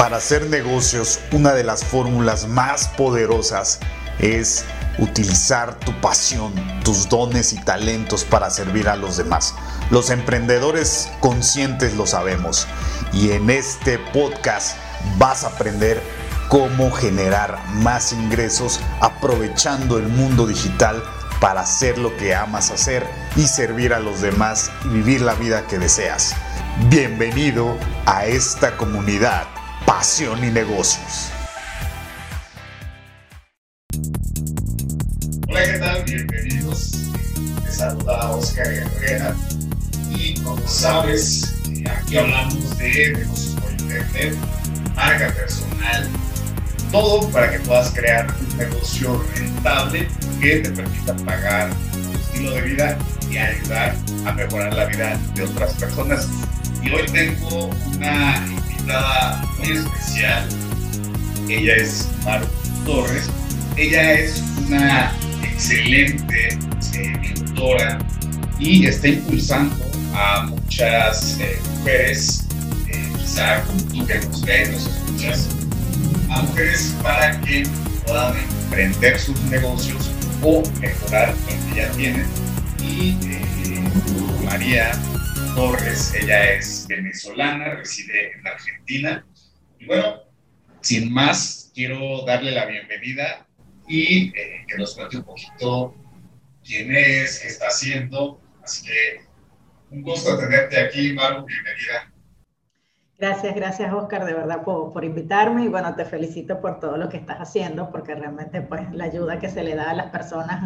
Para hacer negocios, una de las fórmulas más poderosas es utilizar tu pasión, tus dones y talentos para servir a los demás. Los emprendedores conscientes lo sabemos y en este podcast vas a aprender cómo generar más ingresos aprovechando el mundo digital para hacer lo que amas hacer y servir a los demás y vivir la vida que deseas. Bienvenido a esta comunidad Pasión y Negocios. Hola, ¿qué tal? Bienvenidos. Te saluda Oscar Herrera. Y como sabes, aquí hablamos de negocios por internet, marca personal, todo para que puedas crear un negocio rentable que te permita pagar tu estilo de vida y ayudar a mejorar la vida de otras personas. Y hoy tengo una invitada muy especial. Ella es Maru Torres. Ella es una excelente eh, mentora y está impulsando a muchas eh, mujeres, eh, quizá como tú nos ves, nos escuchas, a mujeres para que puedan emprender sus negocios o mejorar lo que ya tienen. Y María Torres, ella es venezolana, reside en Argentina. Y bueno, sin más, quiero darle la bienvenida y eh, que nos cuente un poquito quién es, qué está haciendo. Así que un gusto tenerte aquí, Maru, bienvenida. Gracias, gracias Oscar, de verdad por, por, invitarme y bueno, te felicito por todo lo que estás haciendo porque realmente pues la ayuda que se le da a las personas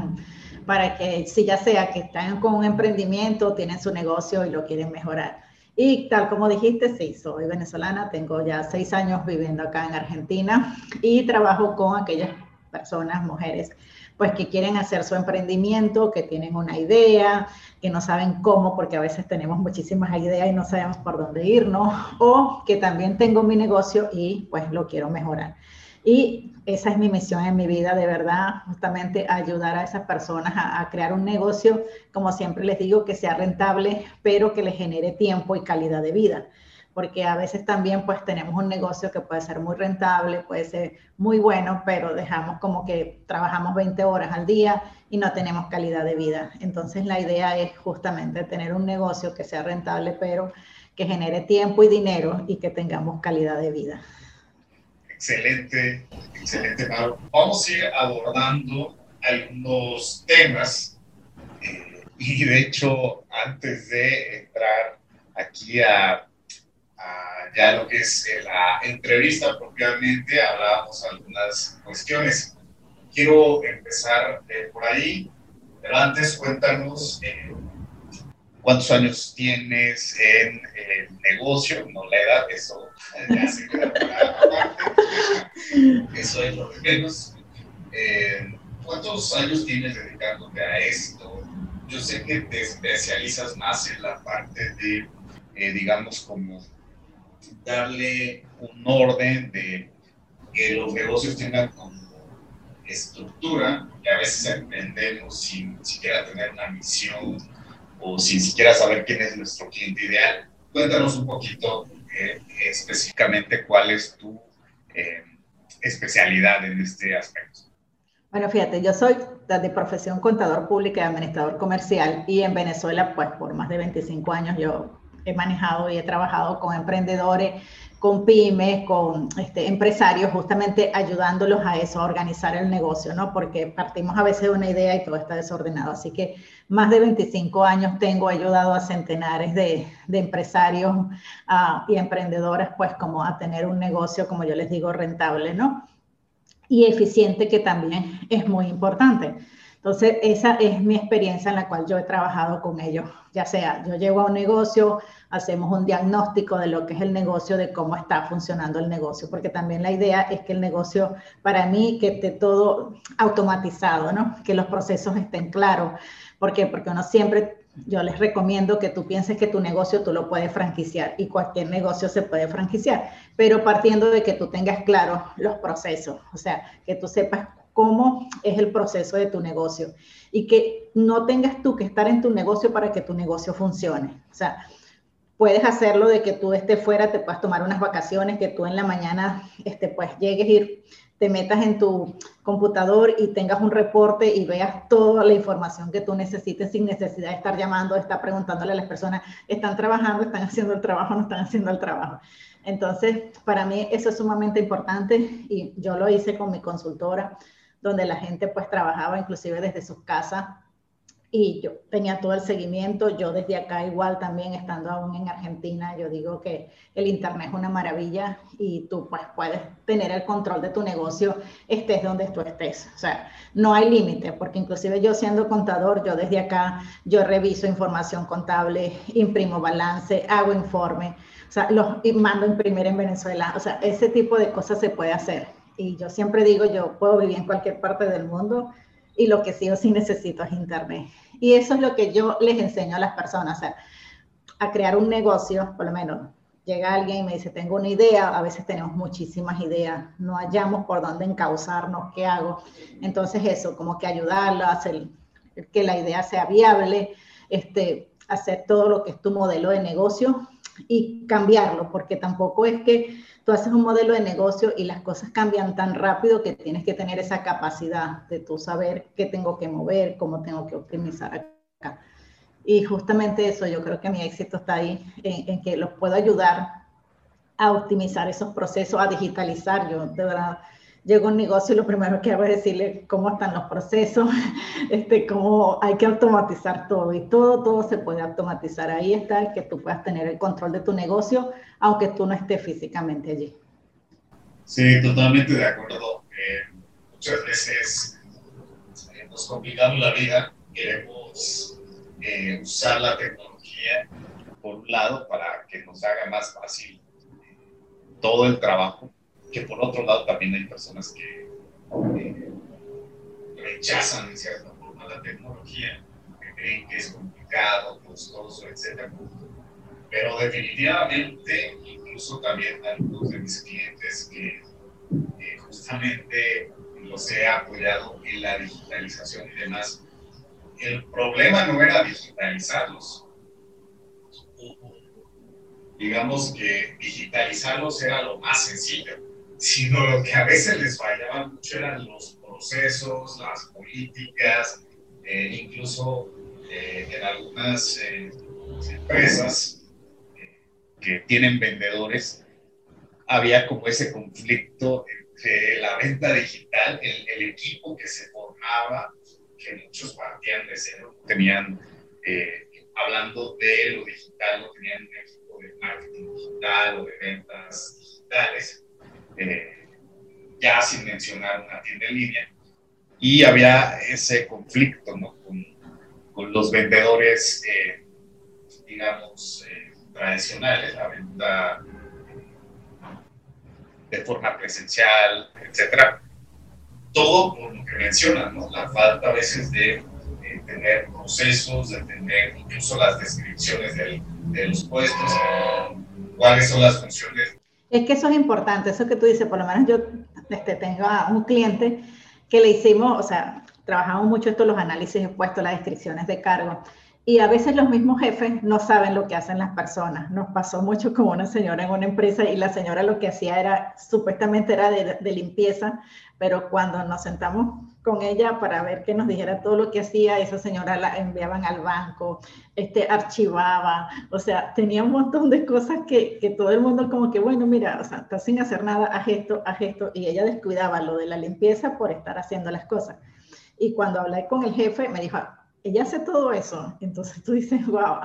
para que si ya sea que están con un emprendimiento, tienen su negocio y lo quieren mejorar. Y tal como dijiste, sí, soy venezolana, tengo ya seis años viviendo acá en Argentina y trabajo con aquellas personas, mujeres, pues que quieren hacer su emprendimiento, que tienen una idea, que no saben cómo, porque a veces tenemos muchísimas ideas y no sabemos por dónde irnos, o que también tengo mi negocio y pues lo quiero mejorar. Y esa es mi misión en mi vida, de verdad, justamente ayudar a esas personas a, a, crear un negocio, como siempre les digo, que sea rentable, pero que les genere tiempo y calidad de vida porque a veces también pues tenemos un negocio que puede ser muy rentable, puede ser muy bueno, pero dejamos como que trabajamos 20 horas al día y no tenemos calidad de vida. Entonces la idea es justamente tener un negocio que sea rentable, pero que genere tiempo y dinero y que tengamos calidad de vida. Excelente, excelente, Mauro. Vamos a ir abordando algunos temas eh, y de hecho antes de entrar aquí a ya lo que es eh, la entrevista propiamente, hablábamos algunas cuestiones. Quiero empezar eh, por ahí, pero antes cuéntanos cuántos años tienes en el negocio, no la edad, eso ya se queda eso es lo de menos. ¿Cuántos años tienes dedicándote a esto? Yo sé que te especializas más en la parte de, digamos, como darle un orden de que los negocios tengan como estructura, que a veces emprendemos sin siquiera tener una misión o sin siquiera saber quién es nuestro cliente ideal. Cuéntanos un poquito eh, específicamente cuál es tu eh, especialidad en este aspecto. Bueno, fíjate, yo soy de profesión contador público y administrador comercial y en Venezuela, pues por más de 25 años yo he manejado y he trabajado con emprendedores, con pymes, con este, empresarios, justamente ayudándolos a eso, a organizar el negocio, ¿no? Porque partimos a veces de una idea y todo está desordenado. Así que más de 25 años tengo ayudado a centenares de, de empresarios uh, y emprendedores, pues como a tener un negocio, como yo les digo, rentable, ¿no? Y eficiente, que también es muy importante. Entonces, esa es mi experiencia en la cual yo he trabajado con ellos. Ya sea, yo llego a un negocio, hacemos un diagnóstico de lo que es el negocio, de cómo está funcionando el negocio, porque también la idea es que el negocio, para mí, que esté todo automatizado, ¿no? Que los procesos estén claros. ¿Por qué? Porque uno siempre, yo les recomiendo que tú pienses que tu negocio tú lo puedes franquiciar y cualquier negocio se puede franquiciar, pero partiendo de que tú tengas claros los procesos, o sea, que tú sepas cómo es el proceso de tu negocio y que no tengas tú que estar en tu negocio para que tu negocio funcione. O sea, puedes hacerlo de que tú estés fuera, te puedas tomar unas vacaciones, que tú en la mañana este, pues llegues ir, te metas en tu computador y tengas un reporte y veas toda la información que tú necesites sin necesidad de estar llamando, de estar preguntándole a las personas, ¿están trabajando, están haciendo el trabajo, no están haciendo el trabajo? Entonces, para mí eso es sumamente importante y yo lo hice con mi consultora, donde la gente pues trabajaba inclusive desde sus casas y yo tenía todo el seguimiento. Yo desde acá igual también estando aún en Argentina, yo digo que el Internet es una maravilla y tú pues puedes tener el control de tu negocio estés donde tú estés. O sea, no hay límite, porque inclusive yo siendo contador, yo desde acá, yo reviso información contable, imprimo balance, hago informe o sea, los mando a imprimir en Venezuela. O sea, ese tipo de cosas se puede hacer. Y yo siempre digo, yo puedo vivir en cualquier parte del mundo y lo que sí o sí necesito es Internet. Y eso es lo que yo les enseño a las personas, a crear un negocio, por lo menos. Llega alguien y me dice, tengo una idea, a veces tenemos muchísimas ideas, no hallamos por dónde encauzarnos, qué hago. Entonces eso, como que ayudarlo hacer que la idea sea viable, este, hacer todo lo que es tu modelo de negocio y cambiarlo, porque tampoco es que tú haces un modelo de negocio y las cosas cambian tan rápido que tienes que tener esa capacidad de tú saber qué tengo que mover, cómo tengo que optimizar acá. Y justamente eso, yo creo que mi éxito está ahí, en, en que los puedo ayudar a optimizar esos procesos, a digitalizar. Yo de verdad llego a un negocio y lo primero que hago es decirle cómo están los procesos, este, cómo hay que automatizar todo y todo, todo se puede automatizar. Ahí está el que tú puedas tener el control de tu negocio, aunque tú no estés físicamente allí. Sí, totalmente de acuerdo. Eh, muchas veces eh, nos complicamos la vida, queremos eh, usar la tecnología por un lado para que nos haga más fácil todo el trabajo que por otro lado también hay personas que eh, rechazan en cierta forma la tecnología, que creen que es complicado, costoso, etc. Pero definitivamente, incluso también algunos de mis clientes que justamente los he apoyado en la digitalización y demás, el problema no era digitalizarlos. Digamos que digitalizarlos era lo más sencillo sino lo que a veces les fallaba mucho eran los procesos, las políticas, eh, incluso eh, en algunas eh, empresas que tienen vendedores, había como ese conflicto entre la venta digital, el, el equipo que se formaba, que muchos partían de cero, tenían, hablando de lo digital, no tenían un equipo de marketing digital o de ventas digitales, eh, ya sin mencionar una tienda en línea, y había ese conflicto ¿no? con, con, los vendedores, eh, digamos, eh, tradicionales, la venta de forma presencial, etcétera. Todo por lo que mencionan, ¿no? la falta a veces de, tener procesos, de tener incluso las descripciones de los puestos, cuáles son las funciones es que eso es importante, eso que tú dices, por lo menos yo este, tengo a un cliente que le hicimos, o sea, trabajamos mucho esto, los análisis de puesto, las descripciones de cargo, y a veces los mismos jefes no saben lo que hacen las personas. Nos pasó mucho con una señora en una empresa y la señora lo que hacía era, supuestamente era de, limpieza, pero cuando nos sentamos con ella para ver que nos dijera todo lo que hacía, esa señora la enviaban al banco, este, archivaba, o sea, tenía un montón de cosas que, que todo el mundo como que, bueno, mira, o sea, está sin hacer nada, haz esto, haz esto, y ella descuidaba lo de la limpieza por estar haciendo las cosas. Y cuando hablé con el jefe, me dijo, ella hace todo eso. Entonces tú dices, wow.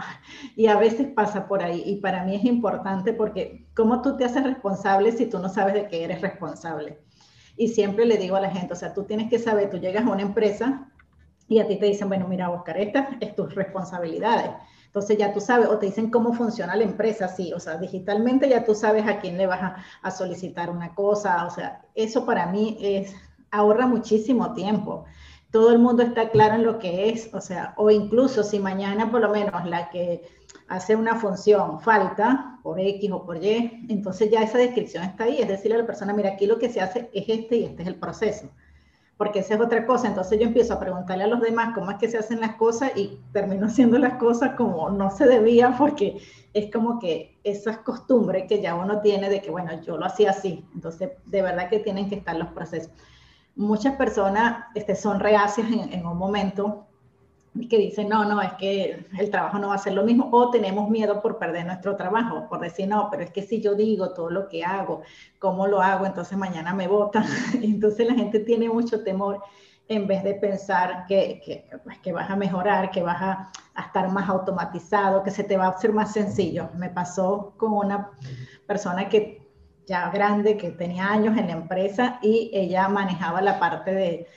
Y a veces pasa por ahí. Y para mí es importante porque ¿cómo tú te haces responsable si tú no sabes de qué eres responsable? Y siempre le digo a la gente, o sea, tú tienes que saber, tú llegas a una empresa y a ti te dicen, bueno, mira, Oscar, estas es tus responsabilidades. Entonces ya tú sabes, o te dicen cómo funciona la empresa, sí, o sea, digitalmente ya tú sabes a quién le vas a, a solicitar una cosa, o sea, eso para mí es, ahorra muchísimo tiempo todo el mundo está claro en lo que es, o sea, o incluso si mañana por lo menos la que hace una función falta por X o por Y, entonces ya esa descripción está ahí, es decirle a la persona, mira, aquí lo que se hace es este y este es el proceso. porque esa es otra cosa. Entonces yo empiezo a preguntarle a los demás cómo es que se hacen las cosas y termino haciendo las cosas como no se debía porque es como que esas costumbres que ya uno tiene de que, bueno, yo lo hacía así. Entonces, de verdad que tienen que estar los procesos. Muchas personas este, son reacias en, un momento que dicen, no, no, es que el trabajo no va a ser lo mismo, o tenemos miedo por perder nuestro trabajo, por decir, no, pero es que si yo digo todo lo que hago, cómo lo hago, entonces mañana me votan. Entonces la gente tiene mucho temor en vez de pensar que, que, pues, que vas a mejorar, que vas a, a, estar más automatizado, que se te va a hacer más sencillo. Me pasó con una persona que ya grande, que tenía años en la empresa y ella manejaba la parte de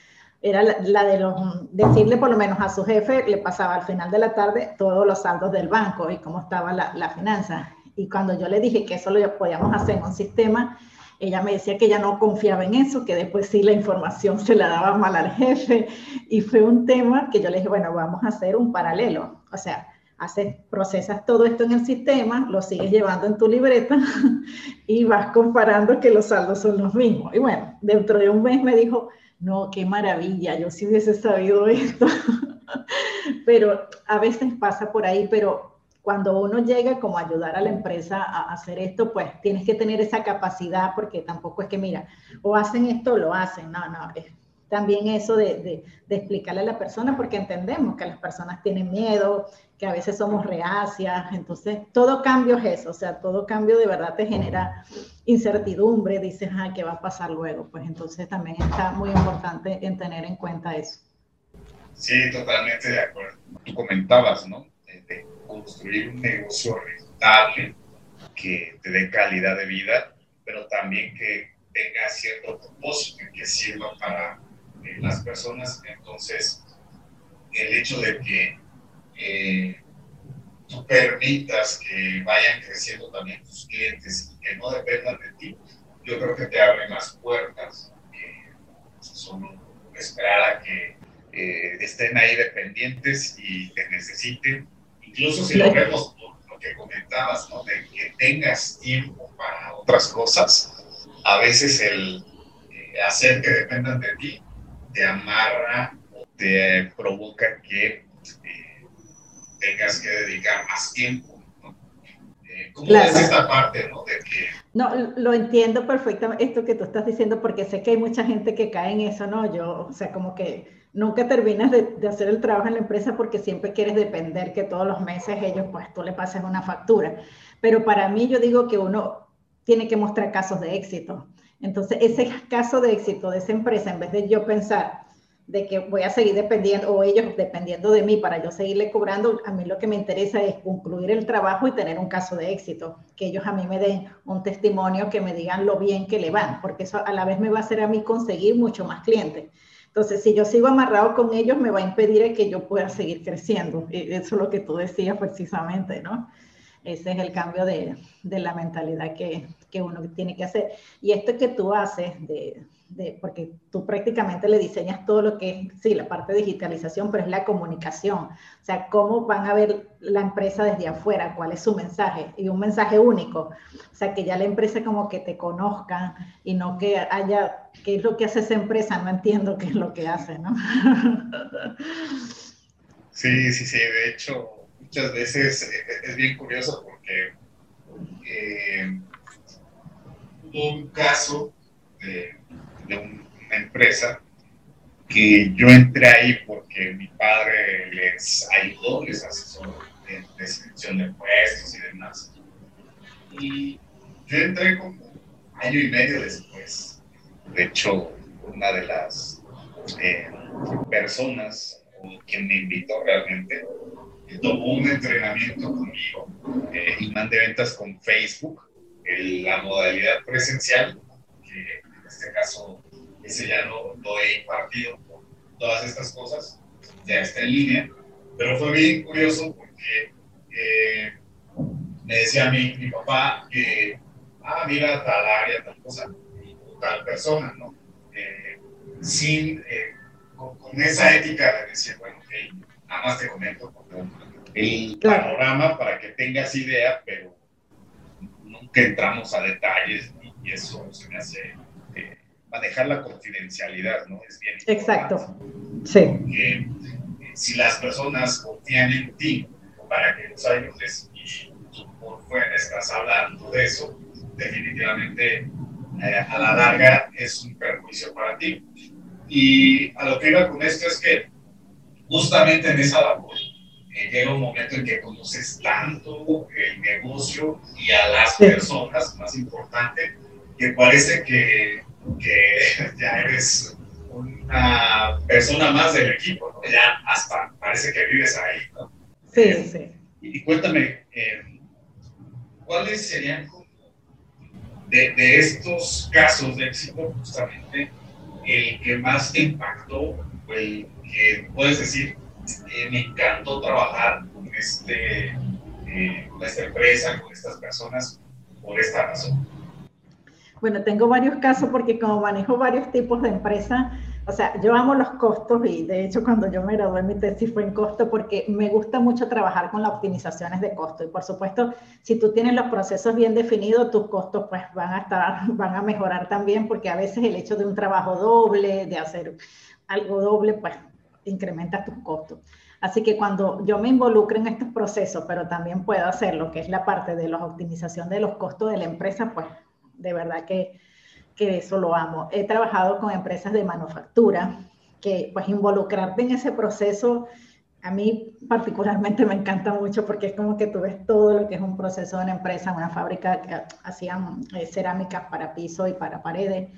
era la, de los, decirle por lo menos a su jefe, le pasaba al final de la tarde todos los saldos del banco y cómo estaba la, la finanza. Y cuando yo le dije que eso lo podíamos hacer en un sistema, ella me decía que ella no confiaba en eso, que después sí la información se la daba mal al jefe. Y fue un tema que yo le dije, bueno, vamos a hacer un paralelo. O sea, haces, procesas todo esto en el sistema, lo sigues llevando en tu libreta y vas comparando que los saldos son los mismos. Y bueno, dentro de un mes me dijo, no, qué maravilla, yo sí hubiese sabido esto. pero a veces pasa por ahí, pero cuando uno llega como a ayudar a la empresa a hacer esto, pues tienes que tener esa capacidad porque tampoco es que, mira, o hacen esto o lo hacen, no, no, es también eso de, de, de, explicarle a la persona porque entendemos que las personas tienen miedo, que a veces somos reacias, entonces todo cambio es eso, o sea, todo cambio de verdad te genera incertidumbre, dices, ah, ¿qué va a pasar luego? Pues entonces también está muy importante en tener en cuenta eso. Sí, totalmente de acuerdo. Tú comentabas, ¿no? De construir un negocio rentable que te dé calidad de vida, pero también que tenga cierto propósito que sirva para eh, las personas. Entonces, el hecho de que eh, tú permitas que vayan creciendo también tus clientes y que no dependan de ti, yo creo que te abre más puertas que solo esperar a que eh, estén ahí dependientes y te necesiten. Incluso si lo vemos por lo que comentabas, ¿no? de que tengas tiempo para otras cosas, a veces el eh, hacer que dependan de ti te amarra o te provoca que eh, tengas que dedicar más tiempo. ¿no? Eh, ¿Cómo claro. es esta parte ¿no? de que... No, lo entiendo perfectamente esto que tú estás diciendo porque sé que hay mucha gente que cae en eso, ¿no? Yo, o sea, como que nunca terminas de, de, hacer el trabajo en la empresa porque siempre quieres depender que todos los meses ellos, pues tú le pases una factura. Pero para mí yo digo que uno tiene que mostrar casos de éxito. Entonces, ese caso de éxito de esa empresa, en vez de yo pensar de que voy a seguir dependiendo o ellos dependiendo de mí para yo seguirle cobrando, a mí lo que me interesa es concluir el trabajo y tener un caso de éxito, que ellos a mí me den un testimonio, que me digan lo bien que le van, porque eso a la vez me va a hacer a mí conseguir mucho más clientes. Entonces, si yo sigo amarrado con ellos, me va a impedir que yo pueda seguir creciendo. Eso es lo que tú decías precisamente, ¿no? Ese es el cambio de, de la mentalidad que, que, uno tiene que hacer. Y esto que tú haces, de, de, porque tú prácticamente le diseñas todo lo que es, sí, la parte de digitalización, pero es la comunicación. O sea, cómo van a ver la empresa desde afuera, cuál es su mensaje, y un mensaje único. O sea, que ya la empresa como que te conozca y no que haya, ¿qué es lo que hace esa empresa? No entiendo qué es lo que hace, ¿no? Sí, sí, sí, de hecho muchas veces es bien curioso porque eh, un caso de, de, una empresa que yo entré ahí porque mi padre les ayudó, les asesoró en descripción de puestos y demás. Y yo entré como año y medio después. De hecho, una de las eh, personas, quien me invitó realmente, tomó un entrenamiento conmigo, eh, imán de ventas con Facebook, en la modalidad presencial, que en este caso ese ya no lo he impartido por todas estas cosas, ya está en línea, pero fue bien curioso porque eh, me decía mi, mi papá que, ah, mira tal área, tal cosa, tal persona, ¿no? Eh, sin, eh, con, con, esa ética de decir, bueno, ok, nada más te comento el panorama para que tengas idea, pero nunca entramos a detalles y eso se me hace eh, manejar la confidencialidad, ¿no? Es bien Exacto. Sí. Que, eh, si las personas confían en ti para que los ayudes y tú por fuera estás hablando de eso, definitivamente eh, a la larga es un perjuicio para ti. Y a lo que iba con esto es que justamente en esa labor eh, llega un momento en que conoces tanto el negocio y a las personas, más importante, que parece que, que ya eres una persona más del equipo, ¿no? ya hasta parece que vives ahí. ¿no? Sí, eh, sí. Y, cuéntame, eh, ¿cuáles serían de, de, estos casos de éxito justamente el que más te impactó, el que puedes decir, eh, me encantó trabajar con, este, eh, con esta empresa, con estas personas, por esta razón? Bueno, tengo varios casos porque como manejo varios tipos de empresas, o sea, yo amo los costos y de hecho cuando yo me gradué mi tesis fue en costo porque me gusta mucho trabajar con las optimizaciones de costo y por supuesto si tú tienes los procesos bien definidos tus costos pues van a estar, van a mejorar también porque a veces el hecho de un trabajo doble, de hacer algo doble pues incrementa tus costos. Así que cuando yo me involucro en estos procesos, pero también puedo hacer lo que es la parte de la optimización de los costos de la empresa, pues de verdad que, que eso lo amo. He trabajado con empresas de manufactura, que pues involucrarte en ese proceso a mí particularmente me encanta mucho porque es como que tú ves todo lo que es un proceso de una empresa, una fábrica que hacían eh, cerámicas para piso y para paredes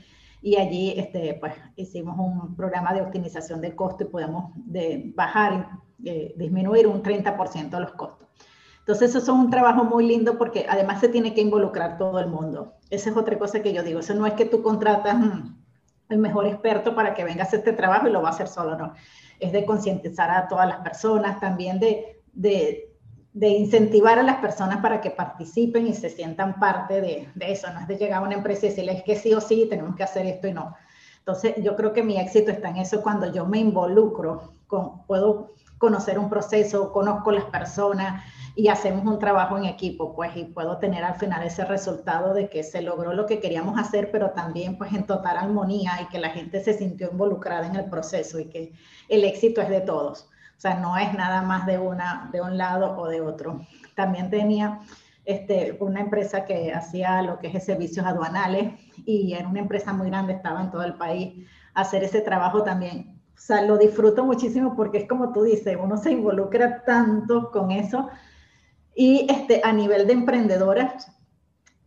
y allí este, pues, hicimos un programa de optimización de costo y podemos de bajar, eh, disminuir un 30% de los costos. Entonces, eso es un trabajo muy lindo porque además se tiene que involucrar todo el mundo. Esa es otra cosa que yo digo. Eso no es que tú contratas mm, el mejor experto para que venga a hacer este trabajo y lo va a hacer solo, no. Es de concientizar a todas las personas, también de de incentivar a las personas para que participen y se sientan parte de, de, eso, no es de llegar a una empresa y decirles que sí o sí tenemos que hacer esto y no. Entonces, yo creo que mi éxito está en eso cuando yo me involucro, con, puedo conocer un proceso, conozco las personas y hacemos un trabajo en equipo, pues, y puedo tener al final ese resultado de que se logró lo que queríamos hacer, pero también, pues, en total armonía y que la gente se sintió involucrada en el proceso y que el éxito es de todos. O sea, no es nada más de, una, de un lado o de otro. También tenía este, una empresa que hacía lo que es servicios aduanales y era una empresa muy grande, estaba en todo el país. Hacer ese trabajo también, o sea, lo disfruto muchísimo porque es como tú dices, uno se involucra tanto con eso. Y este, a nivel de emprendedoras,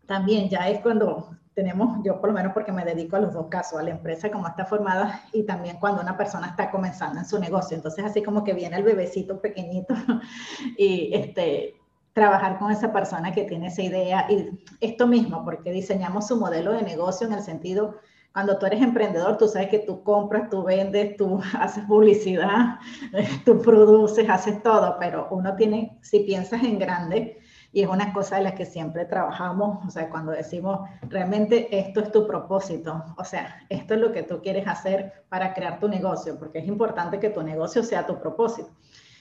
también ya es cuando tenemos, yo por lo menos porque me dedico a los dos casos, a la empresa como está formada y también cuando una persona está comenzando en su negocio. Entonces, así como que viene el bebecito pequeñito y este, trabajar con esa persona que tiene esa idea y esto mismo, porque diseñamos su modelo de negocio en el sentido, cuando tú eres emprendedor, tú sabes que tú compras, tú vendes, tú haces publicidad, tú produces, haces todo, pero uno tiene, si piensas en grande, y es una cosa de la que siempre trabajamos, o sea, cuando decimos, realmente esto es tu propósito, o sea, esto es lo que tú quieres hacer para crear tu negocio, porque es importante que tu negocio sea tu propósito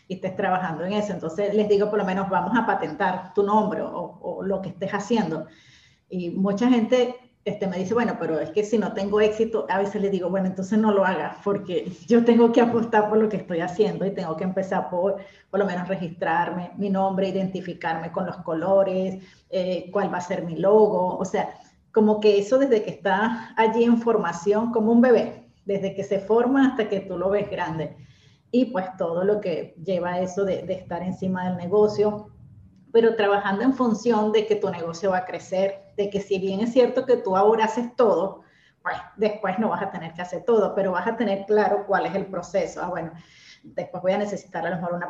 y estés trabajando en eso. Entonces les digo, por lo menos vamos a patentar tu nombre o lo que estés haciendo. Y mucha gente este, me dice, bueno, pero es que si no tengo éxito, a veces le digo, bueno, entonces no lo hagas, porque yo tengo que apostar por lo que estoy haciendo y tengo que empezar por, por lo menos, registrarme mi nombre, identificarme con los colores, eh, cuál va a ser mi logo, o sea, como que eso desde que está allí en formación, como un bebé, desde que se forma hasta que tú lo ves grande. Y pues todo lo que lleva eso de, de estar encima del negocio, pero trabajando en función de que tu negocio va a crecer, de que si bien es cierto que tú ahora haces todo, pues después no vas a tener que hacer todo, pero vas a tener claro cuál es el proceso. Ah, bueno, después voy a necesitar a lo mejor una,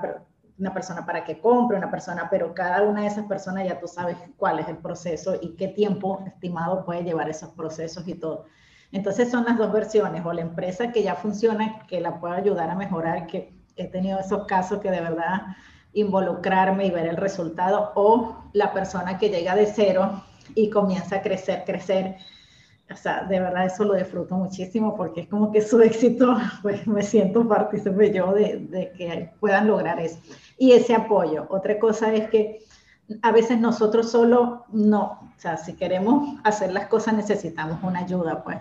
una persona para que compre, una persona, pero cada una de esas personas ya tú sabes cuál es el proceso y qué tiempo estimado puede llevar esos procesos y todo. Entonces son las dos versiones, o la empresa que ya funciona, que la pueda ayudar a mejorar, que he tenido esos casos que de verdad involucrarme y ver el resultado, o la persona que llega de cero y comienza a crecer, crecer. O sea, de verdad eso lo disfruto muchísimo porque es como que su éxito, pues me siento partícipe yo de, de que puedan lograr eso. Y ese apoyo. Otra cosa es que a veces nosotros solo no, o sea, si queremos hacer las cosas necesitamos una ayuda, pues.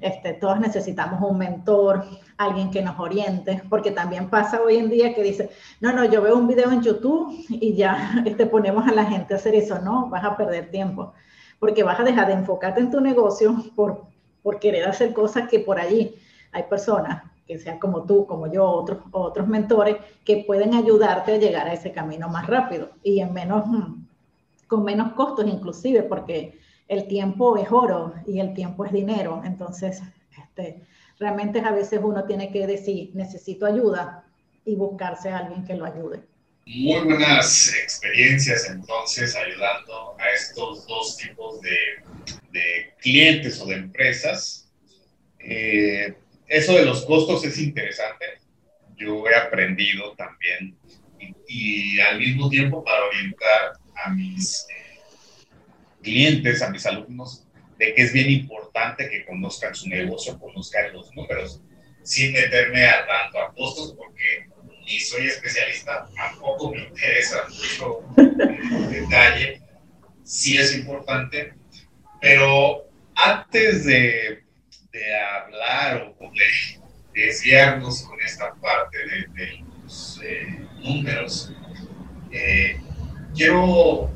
Este, todos necesitamos un mentor, alguien que nos oriente, porque también pasa hoy en día que dice, no, no, yo veo un video en YouTube y ya te este, ponemos a la gente a hacer eso, no, vas a perder tiempo, porque vas a dejar de enfocarte en tu negocio por, por querer hacer cosas que por allí hay personas que sean como tú, como yo, otros, otros mentores, que pueden ayudarte a llegar a ese camino más rápido y en menos, con menos costos inclusive, porque el tiempo es oro y el tiempo es dinero. Entonces, este, realmente a veces uno tiene que decir, necesito ayuda y buscarse a alguien que lo ayude. Muy buenas experiencias entonces ayudando a estos dos tipos de, clientes o de empresas. Eh, eso de los costos es interesante. Yo he aprendido también y, al mismo tiempo para orientar a mis eh, clientes, a mis alumnos, de que es bien importante que conozcan su negocio, conozcan los números, sin meterme a tanto a costos, porque ni soy especialista, tampoco me interesa mucho el detalle, sí es importante, pero antes de, de hablar o de desviarnos con esta parte de, los eh, números, eh, quiero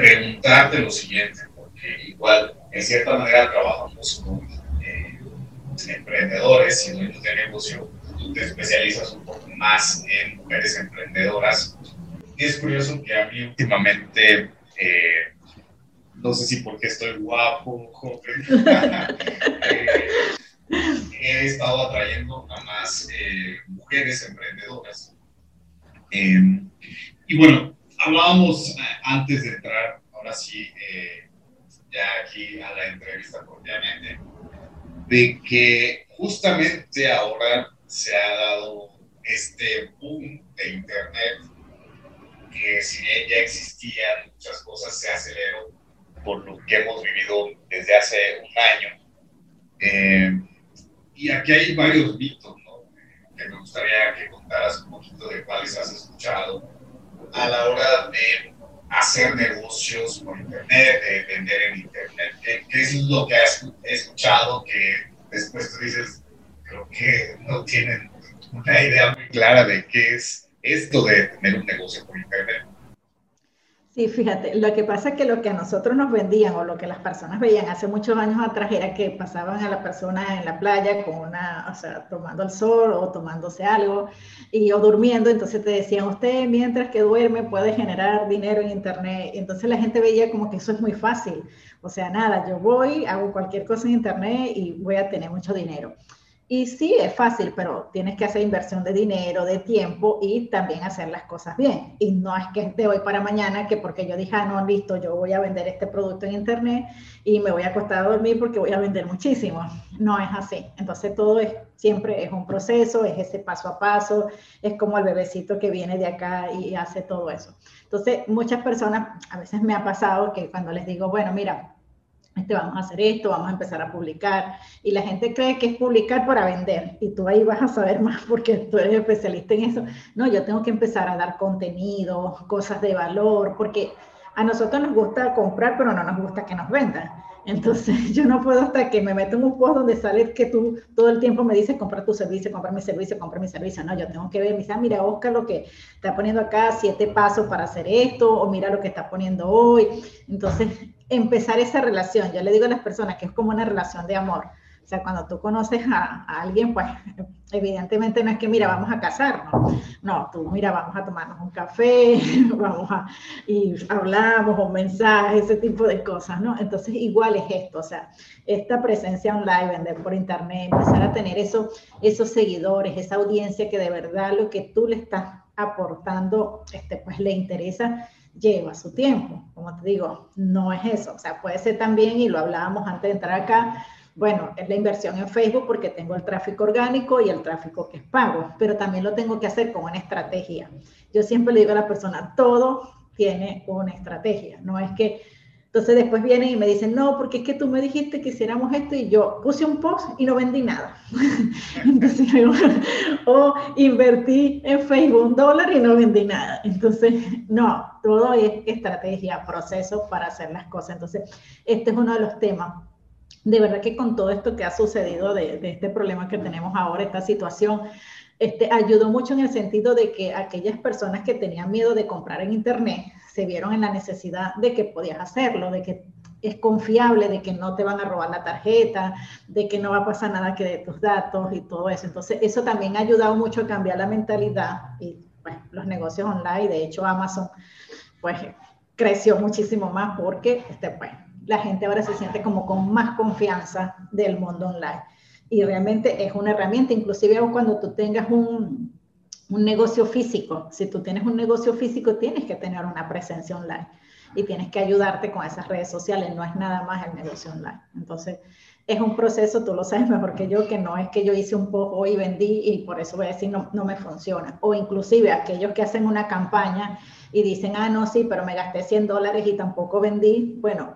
preguntarte lo siguiente igual, en cierta manera, trabajamos con eh, emprendedores y dueños de negocio. Te especializas un poco más en mujeres emprendedoras. Y es curioso que a mí últimamente, eh, no sé si porque estoy guapo, joven, eh, he estado atrayendo a más mujeres emprendedoras. y bueno, hablábamos antes de entrar, ahora sí, ya aquí a la entrevista cordialmente, de que justamente ahora se ha dado este boom de Internet, que si bien ya existían muchas cosas, se aceleró por lo que hemos vivido desde hace un año. Eh, y aquí hay varios mitos, ¿no? Que me gustaría que contaras un poquito de cuáles has escuchado a la hora de hacer negocios por Internet, de vender en Internet? ¿Qué, es lo que has escuchado que después tú dices, creo que no tienen una idea muy clara de qué es esto de tener un negocio por Internet? Sí, fíjate, lo que pasa es que lo que a nosotros nos vendían o lo que las personas veían hace muchos años atrás era que pasaban a la persona en la playa con una, o sea, tomando el sol o tomándose algo y o durmiendo, entonces te decían, usted mientras que duerme puede generar dinero en internet, entonces la gente veía como que eso es muy fácil, o sea, nada, yo voy, hago cualquier cosa en internet y voy a tener mucho dinero. Y sí, es fácil, pero tienes que hacer inversión de dinero, de tiempo y también hacer las cosas bien. Y no es que de hoy para mañana, que porque yo dije, ah, no, listo, yo voy a vender este producto en Internet y me voy a acostar a dormir porque voy a vender muchísimo. No es así. Entonces todo es, siempre es un proceso, es ese paso a paso, es como el bebecito que viene de acá y hace todo eso. Entonces muchas personas, a veces me ha pasado que cuando les digo, bueno, mira, este, vamos a hacer esto, vamos a empezar a publicar. Y la gente cree que es publicar para vender. Y tú ahí vas a saber más porque tú eres especialista en eso. No, yo tengo que empezar a dar contenido, cosas de valor, porque a nosotros nos gusta comprar, pero no nos gusta que nos vendan. Entonces, yo no puedo hasta que me meto en un post donde sale que tú todo el tiempo me dices, compra tu servicio, compra mi servicio, compra mi servicio. No, yo tengo que ver, me ah, mira, Oscar, lo que está poniendo acá, siete pasos para hacer esto, o mira lo que está poniendo hoy. Entonces, empezar esa relación. Yo le digo a las personas que es como una relación de amor. O sea, cuando tú conoces a, alguien, pues evidentemente no es que, mira, vamos a casarnos. No, tú, mira, vamos a tomarnos un café, vamos a, y hablamos, un mensaje, ese tipo de cosas, ¿no? Entonces, igual es esto, o sea, esta presencia online, vender por internet, empezar a tener eso, esos seguidores, esa audiencia que de verdad lo que tú le estás aportando, este, pues le interesa lleva su tiempo. Como te digo, no es eso. O sea, puede ser también, y lo hablábamos antes de entrar acá, bueno, es la inversión en Facebook porque tengo el tráfico orgánico y el tráfico que es pago, pero también lo tengo que hacer con una estrategia. Yo siempre le digo a la persona, todo tiene una estrategia. No es que entonces después vienen y me dicen, no, porque es que tú me dijiste que hiciéramos esto y yo puse un post y no vendí nada. Entonces, o invertí en Facebook un dólar y no vendí nada. Entonces, no, todo es estrategia, proceso para hacer las cosas. Entonces, este es uno de los temas de verdad que con todo esto que ha sucedido de, de este problema que tenemos ahora, esta situación, este, ayudó mucho en el sentido de que aquellas personas que tenían miedo de comprar en Internet se vieron en la necesidad de que podías hacerlo, de que es confiable, de que no te van a robar la tarjeta, de que no va a pasar nada que de tus datos y todo eso. Entonces, eso también ha ayudado mucho a cambiar la mentalidad y pues, los negocios online. De hecho, Amazon, pues, creció muchísimo más porque, este, pues, la gente ahora se siente como con más confianza del mundo online y realmente es una herramienta, inclusive cuando tú tengas un, un negocio físico, si tú tienes un negocio físico tienes que tener una presencia online y tienes que ayudarte con esas redes sociales, no es nada más el negocio online. Entonces, es un proceso, tú lo sabes mejor que yo, que no es que yo hice un poco y vendí y por eso voy a decir no, no me funciona. O inclusive aquellos que hacen una campaña y dicen, ah, no, sí, pero me gasté 100 dólares y tampoco vendí. Bueno,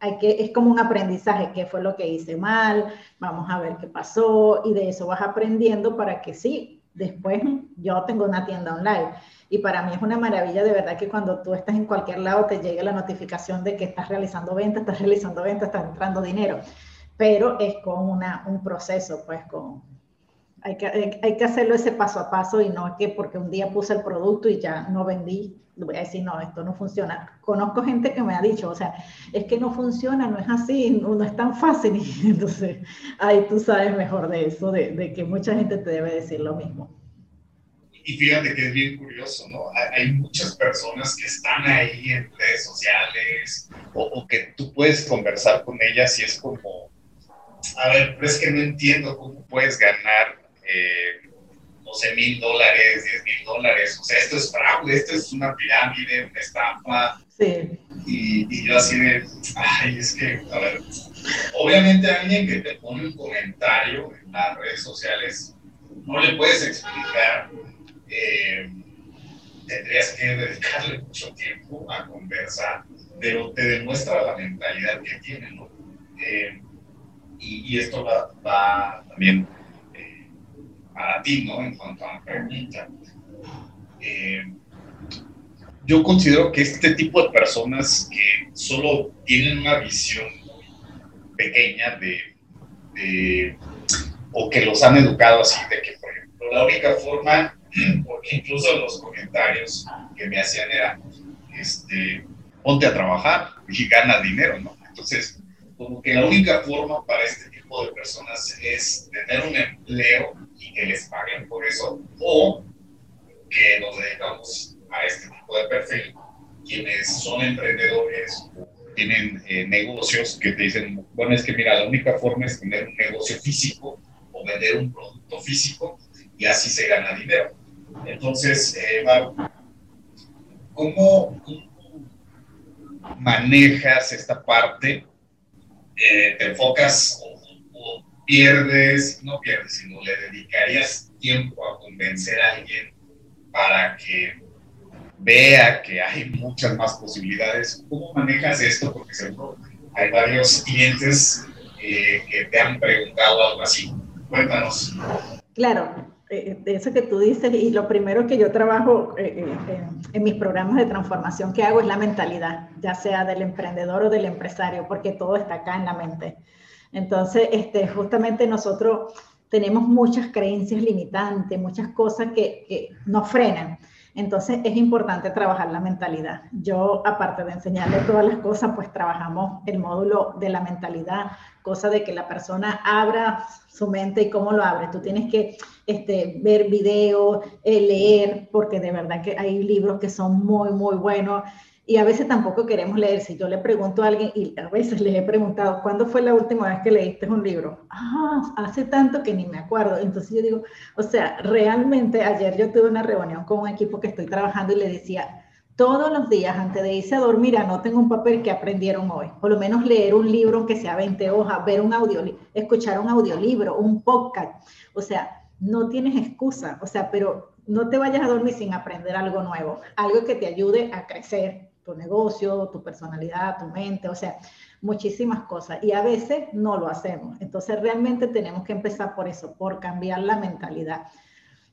hay que, es como un aprendizaje, qué fue lo que hice mal, vamos a ver qué pasó y de eso vas aprendiendo para que sí, después yo tengo una tienda online. Y para mí es una maravilla de verdad que cuando tú estás en cualquier lado te llegue la notificación de que estás realizando ventas, estás realizando ventas, está entrando dinero, pero es con una, un proceso, pues con, hay que, hay que hacerlo ese paso a paso y no es que porque un día puse el producto y ya no vendí, voy a decir, no, esto no funciona. Conozco gente que me ha dicho, o sea, es que no funciona, no es así, no, es tan fácil. entonces, ahí tú sabes mejor de eso, de, que mucha gente te debe decir lo mismo. Y fíjate que es bien curioso, ¿no? Hay, muchas personas que están ahí en redes sociales o, que tú puedes conversar con ellas y es como, a ver, pero es que no entiendo cómo puedes ganar eh, 12 mil dólares, 10 mil dólares. O sea, esto es fraude, esto es una pirámide, una estafa. Sí. Y, y, yo así de, ay, es que, a ver, obviamente a alguien que te pone un comentario en las redes sociales, no le puedes explicar, eh, tendrías que dedicarle mucho tiempo a conversar, pero te demuestra la mentalidad que tiene, ¿no? Eh, y, y, esto va, va también para ti, ¿no? En cuanto a la pregunta. Eh, yo considero que este tipo de personas que solo tienen una visión pequeña de, de, o que los han educado así, de que, por ejemplo, la única forma, porque incluso los comentarios que me hacían era, este, ponte a trabajar y gana dinero, ¿no? Entonces, como que la única forma para este tipo de personas es tener un empleo y que les paguen por eso, o que nos dedicamos a este tipo de perfil, quienes son emprendedores tienen eh, negocios que te dicen, bueno, es que mira, la única forma es tener un negocio físico o vender un producto físico y así se gana dinero. Entonces, eh, ¿cómo, manejas esta parte? Eh, ¿Te enfocas pierdes, no pierdes, sino le dedicarías tiempo a convencer a alguien para que vea que hay muchas más posibilidades. ¿Cómo manejas esto? Porque seguro hay varios clientes eh, que te han preguntado algo así. Cuéntanos. Claro, eh, de eso que tú dices, y lo primero que yo trabajo eh, en mis programas de transformación que hago es la mentalidad, ya sea del emprendedor o del empresario, porque todo está acá en la mente. Entonces, este, justamente nosotros tenemos muchas creencias limitantes, muchas cosas que, que nos frenan. Entonces es importante trabajar la mentalidad. Yo, aparte de enseñarle todas las cosas, pues trabajamos el módulo de la mentalidad, cosa de que la persona abra su mente y cómo lo abre. Tú tienes que este, ver videos, eh, leer, porque de verdad que hay libros que son muy, muy buenos y a veces tampoco queremos leer. Si yo le pregunto a alguien, y a veces les he preguntado, ¿cuándo fue la última vez que leíste un libro? Ah, hace tanto que ni me acuerdo. Entonces yo digo, o sea, realmente ayer yo tuve una reunión con un equipo que estoy trabajando y le decía, todos los días antes de irse a dormir, anoten un papel que aprendieron hoy. Por lo menos leer un libro que sea 20 hojas, ver un audio, escuchar un audiolibro, un podcast. O sea, no tienes excusa. O sea, pero no te vayas a dormir sin aprender algo nuevo, algo que te ayude a crecer, tu negocio, tu personalidad, tu mente, o sea, muchísimas cosas. Y a veces no lo hacemos. Entonces realmente tenemos que empezar por eso, por cambiar la mentalidad.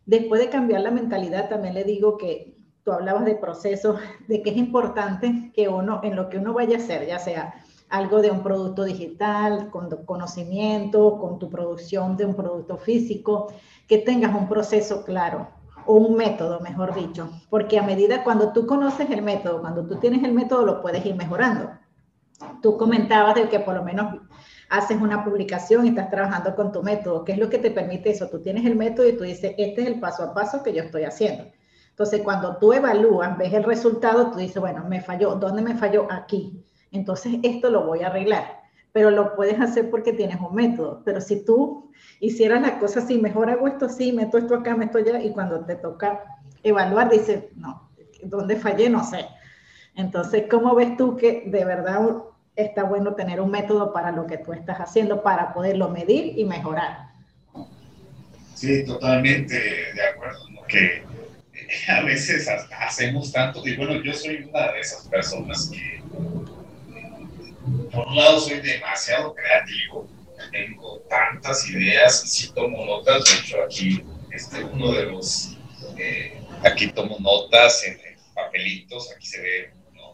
Después de cambiar la mentalidad, también le digo que tú hablabas de procesos, de que es importante que uno, en lo que uno vaya a hacer, ya sea algo de un producto digital, con conocimiento, con tu producción de un producto físico, que tengas un proceso claro o un método, mejor dicho, porque a medida cuando tú conoces el método, cuando tú tienes el método, lo puedes ir mejorando. Tú comentabas de que por lo menos haces una publicación y estás trabajando con tu método. ¿Qué es lo que te permite eso? Tú tienes el método y tú dices, este es el paso a paso que yo estoy haciendo. Entonces, cuando tú evalúas, ves el resultado, tú dices, bueno, me falló. ¿Dónde me falló? Aquí. Entonces, esto lo voy a arreglar. Pero lo puedes hacer porque tienes un método. Pero si tú hicieras la cosa así, mejor hago esto así, meto esto acá, meto allá, y cuando te toca evaluar, dices, no, ¿dónde fallé? No sé. Entonces, ¿cómo ves tú que de verdad está bueno tener un método para lo que tú estás haciendo, para poderlo medir y mejorar? Sí, totalmente de acuerdo. Que a veces hacemos tanto, y bueno, yo soy una de esas personas que por un lado soy demasiado creativo, tengo tantas ideas, sí tomo notas, de hecho aquí este, uno de los, eh, aquí tomo notas en, papelitos, aquí se ve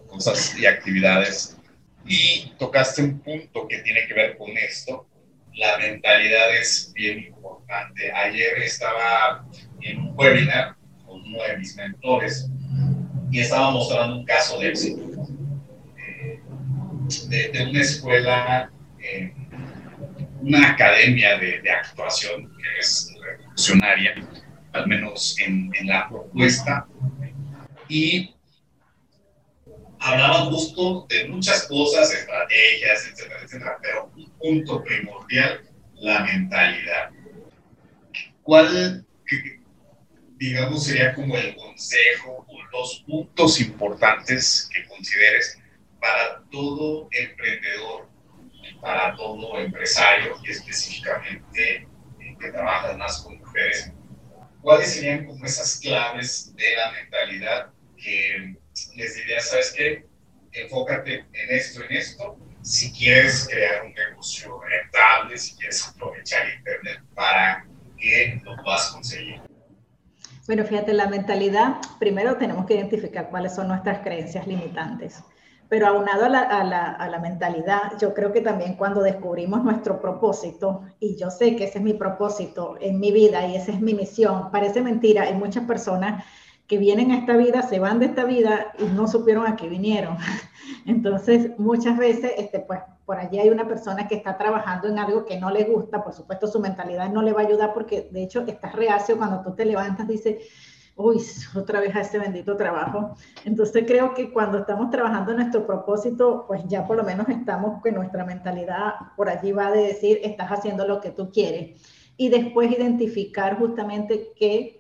cosas y actividades, y tocaste un punto que tiene que ver con esto, la mentalidad es bien importante. Ayer estaba en un webinar con uno de mis mentores y estaba mostrando un caso de éxito de, una escuela, eh, una academia de, actuación que es revolucionaria, al menos en, la propuesta, y hablaban justo de muchas cosas, estrategias, etcétera, etcétera, pero un punto primordial, la mentalidad. ¿Cuál, digamos, sería como el consejo o los puntos importantes que consideres para todo emprendedor, para todo empresario y específicamente eh, que trabaja más con mujeres, ¿cuáles serían como esas claves de la mentalidad que les diría, sabes qué, enfócate en esto, en esto, si quieres crear un negocio rentable, si quieres aprovechar Internet para que lo puedas conseguir? Bueno, fíjate, la mentalidad, primero tenemos que identificar cuáles son nuestras creencias limitantes. Pero aunado a la, a, la, a la, mentalidad, yo creo que también cuando descubrimos nuestro propósito, y yo sé que ese es mi propósito en mi vida y esa es mi misión, parece mentira, hay muchas personas que vienen a esta vida, se van de esta vida y no supieron a qué vinieron. Entonces, muchas veces, este, pues, por allí hay una persona que está trabajando en algo que no le gusta, por supuesto, su mentalidad no le va a ayudar porque, de hecho, estás reacio cuando tú te levantas, dices, uy, otra vez a ese bendito trabajo. Entonces creo que cuando estamos trabajando en nuestro propósito, pues ya por lo menos estamos con nuestra mentalidad por allí va de decir, estás haciendo lo que tú quieres. Y después identificar justamente qué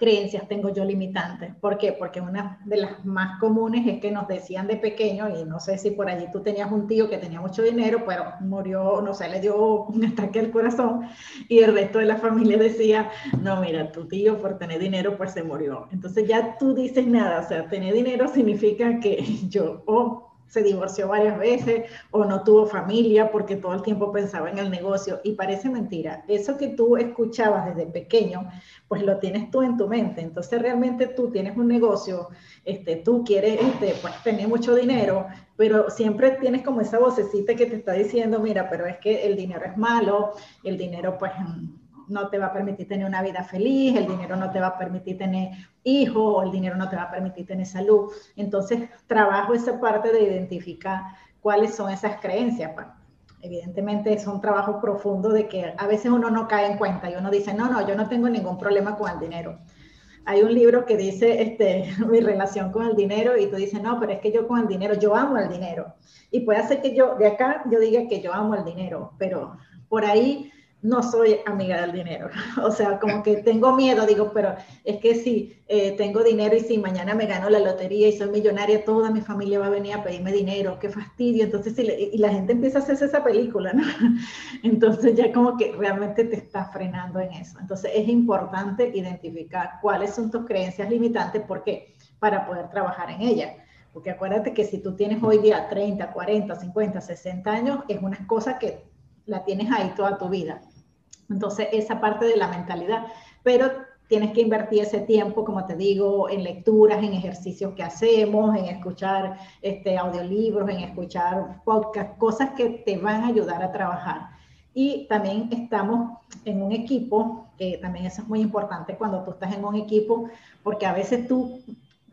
creencias tengo yo limitantes. ¿Por qué? Porque una de las más comunes es que nos decían de pequeño, y no sé si por allí tú tenías un tío que tenía mucho dinero, pero murió, no sé, le dio un ataque al corazón, y el resto de la familia decía, no, mira, tu tío por tener dinero pues se murió. Entonces ya tú dices nada, o sea, tener dinero significa que yo, oh, se divorció varias veces o no tuvo familia porque todo el tiempo pensaba en el negocio y parece mentira. Eso que tú escuchabas desde pequeño, pues lo tienes tú en tu mente. Entonces realmente tú tienes un negocio, este, tú quieres este, pues, tener mucho dinero, pero siempre tienes como esa vocecita que te está diciendo, mira, pero es que el dinero es malo, el dinero pues no te va a permitir tener una vida feliz, el dinero no te va a permitir tener hijos, el dinero no te va a permitir tener salud. Entonces, trabajo esa parte de identificar cuáles son esas creencias. Pues, evidentemente es un trabajo profundo de que a veces uno no cae en cuenta y uno dice, no, no, yo no tengo ningún problema con el dinero. Hay un libro que dice este, mi relación con el dinero y tú dices, no, pero es que yo con el dinero, yo amo el dinero. Y puede ser que yo, de acá, yo diga que yo amo el dinero, pero por ahí no soy amiga del dinero. O sea, como que tengo miedo, digo, pero es que si eh, tengo dinero y si mañana me gano la lotería y soy millonaria, toda mi familia va a venir a pedirme dinero, qué fastidio. Entonces, y la gente empieza a hacerse esa película, ¿no? Entonces ya como que realmente te está frenando en eso. Entonces es importante identificar cuáles son tus creencias limitantes, ¿por qué? Para poder trabajar en ellas. Porque acuérdate que si tú tienes hoy día 30, 40, 50, 60 años, es una cosa que la tienes ahí toda tu vida. Entonces, esa parte de la mentalidad. Pero tienes que invertir ese tiempo, como te digo, en lecturas, en ejercicios que hacemos, en escuchar este, audiolibros, en escuchar podcasts, cosas que te van a ayudar a trabajar. Y también estamos en un equipo, que también eso es muy importante cuando tú estás en un equipo, porque a veces tú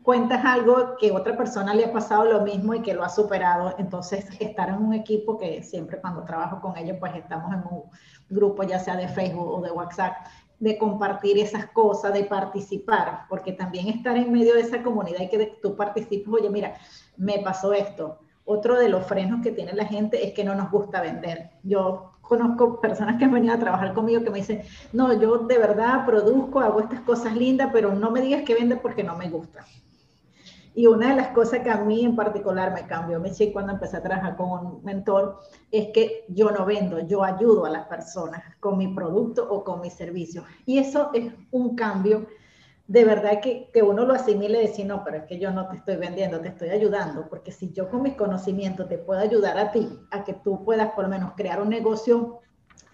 cuentas algo que otra persona le ha pasado lo mismo y que lo ha superado. Entonces, estar en un equipo que siempre cuando trabajo con ellos, pues estamos en un grupo, ya sea de Facebook o de WhatsApp, de compartir esas cosas, de participar, porque también estar en medio de esa comunidad y que tú participes, oye, mira, me pasó esto. Otro de los frenos que tiene la gente es que no nos gusta vender. Yo conozco personas que han venido a trabajar conmigo que me dicen, no, yo de verdad produzco, hago estas cosas lindas, pero no me digas que vende porque no me gusta. Y una de las cosas que a mí en particular me cambió me chip cuando empecé a trabajar con un mentor es que yo no vendo, yo ayudo a las personas con mi producto o con mi servicio. Y eso es un cambio de verdad que, que uno lo asimile y decir, no, pero es que yo no te estoy vendiendo, te estoy ayudando, porque si yo con mis conocimientos te puedo ayudar a ti, a que tú puedas por lo menos crear un negocio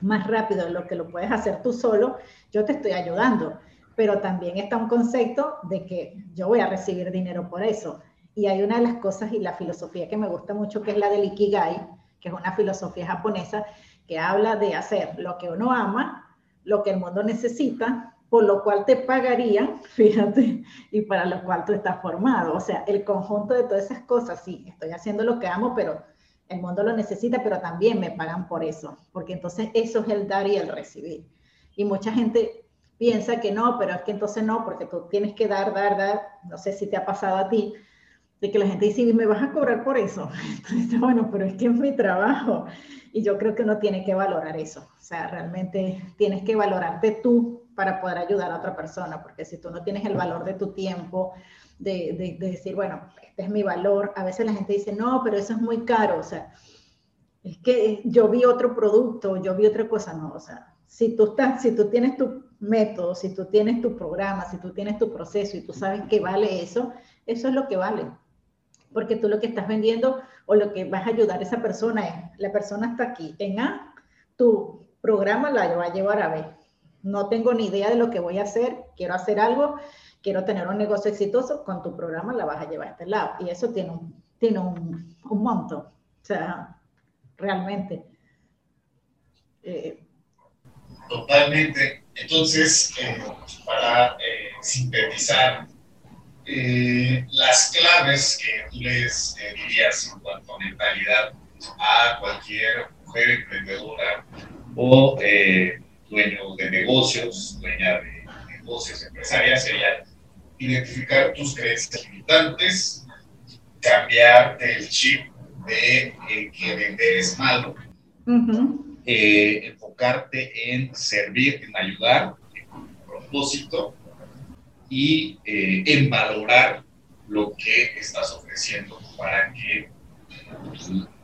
más rápido de lo que lo puedes hacer tú solo, yo te estoy ayudando pero también está un concepto de que yo voy a recibir dinero por eso. Y hay una de las cosas y la filosofía que me gusta mucho, que es la del Ikigai, que es una filosofía japonesa que habla de hacer lo que uno ama, lo que el mundo necesita, por lo cual te pagaría, fíjate, y para lo cual tú estás formado. O sea, el conjunto de todas esas cosas, sí, estoy haciendo lo que amo, pero el mundo lo necesita, pero también me pagan por eso, porque entonces eso es el dar y el recibir. Y mucha gente piensa que no, pero es que entonces no, porque tú tienes que dar, dar, dar, no sé si te ha pasado a ti, de que la gente dice, ¿me vas a cobrar por eso? Entonces, bueno, pero es que es mi trabajo. Y yo creo que uno tiene que valorar eso. O sea, realmente tienes que valorarte tú para poder ayudar a otra persona, porque si tú no tienes el valor de tu tiempo, de, de, de decir, bueno, este es mi valor, a veces la gente dice, no, pero eso es muy caro. O sea, es que yo vi otro producto, yo vi otra cosa, no, o sea, si tú, estás, si tú tienes tu método, si tú tienes tu programa, si tú tienes tu proceso y tú sabes que vale eso, eso es lo que vale. Porque tú lo que estás vendiendo o lo que vas a ayudar a esa persona es, la persona está aquí en A, tu programa la va a llevar a B. No tengo ni idea de lo que voy a hacer, quiero hacer algo, quiero tener un negocio exitoso, con tu programa la vas a llevar a este lado. Y eso tiene un, tiene un, un monto. O sea, realmente. Eh, Totalmente. Entonces, eh, para eh, sintetizar, eh, las claves que tú les dirías en cuanto a mentalidad a cualquier mujer emprendedora o dueño de negocios, dueña de negocios, empresarias, sería identificar tus creencias limitantes, cambiar el chip de que vender es malo, eh, enfocarte en servir, en ayudar, en propósito y eh, en valorar lo que estás ofreciendo para que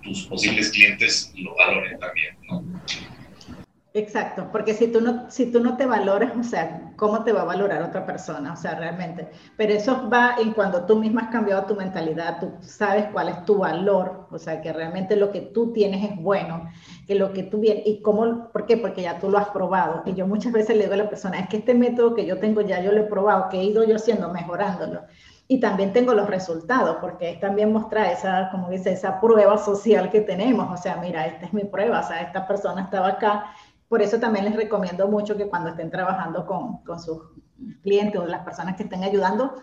tus posibles clientes lo valoren también. Exacto, porque si tú, no, si tú no te valoras, o sea, ¿cómo te va a valorar otra persona? O sea, realmente. Pero eso va en cuando tú misma has cambiado tu mentalidad, tú sabes cuál es tu valor, o sea, que realmente lo que tú tienes es bueno, que lo que tú vienes, y cómo, ¿por qué? Porque ya tú lo has probado. Y yo muchas veces le digo a la persona, es que este método que yo tengo ya yo lo he probado, que he ido yo haciendo, mejorándolo. Y también tengo los resultados, porque también mostrar esa, como dice, esa prueba social que tenemos. O sea, mira, esta es mi prueba, o sea, esta persona estaba acá por eso también les recomiendo mucho que cuando estén trabajando con, con sus clientes o las personas que estén ayudando,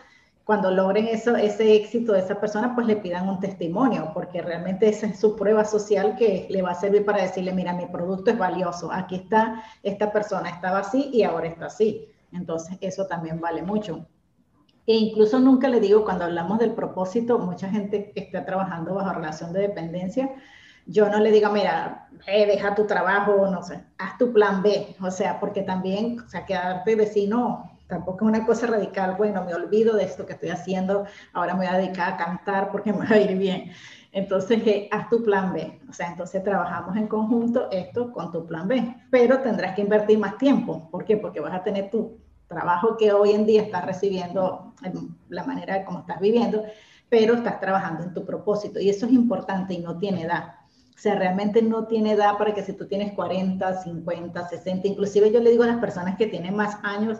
cuando logren eso, ese éxito de esa persona, pues le pidan un testimonio, porque realmente esa es su prueba social que le va a servir para decirle, mira, mi producto es valioso, aquí está, esta persona estaba así y ahora está así. Entonces, eso también vale mucho. E incluso nunca le digo, cuando hablamos del propósito, mucha gente está trabajando bajo relación de dependencia, yo no le digo, mira, eh, deja tu trabajo, no sé, haz tu plan B, o sea, porque también, o sea, quedarte de decir, no, tampoco es una cosa radical, bueno, me olvido de esto que estoy haciendo, ahora me voy a dedicar a cantar porque me va a ir bien. Entonces, eh, haz tu plan B, o sea, entonces trabajamos en conjunto esto con tu plan B, pero tendrás que invertir más tiempo, ¿por qué? Porque vas a tener tu trabajo que hoy en día estás recibiendo, la manera como estás viviendo, pero estás trabajando en tu propósito y eso es importante y no tiene edad. O sea, realmente no tiene edad para que si tú tienes 40, 50, 60, inclusive yo le digo a las personas que tienen más años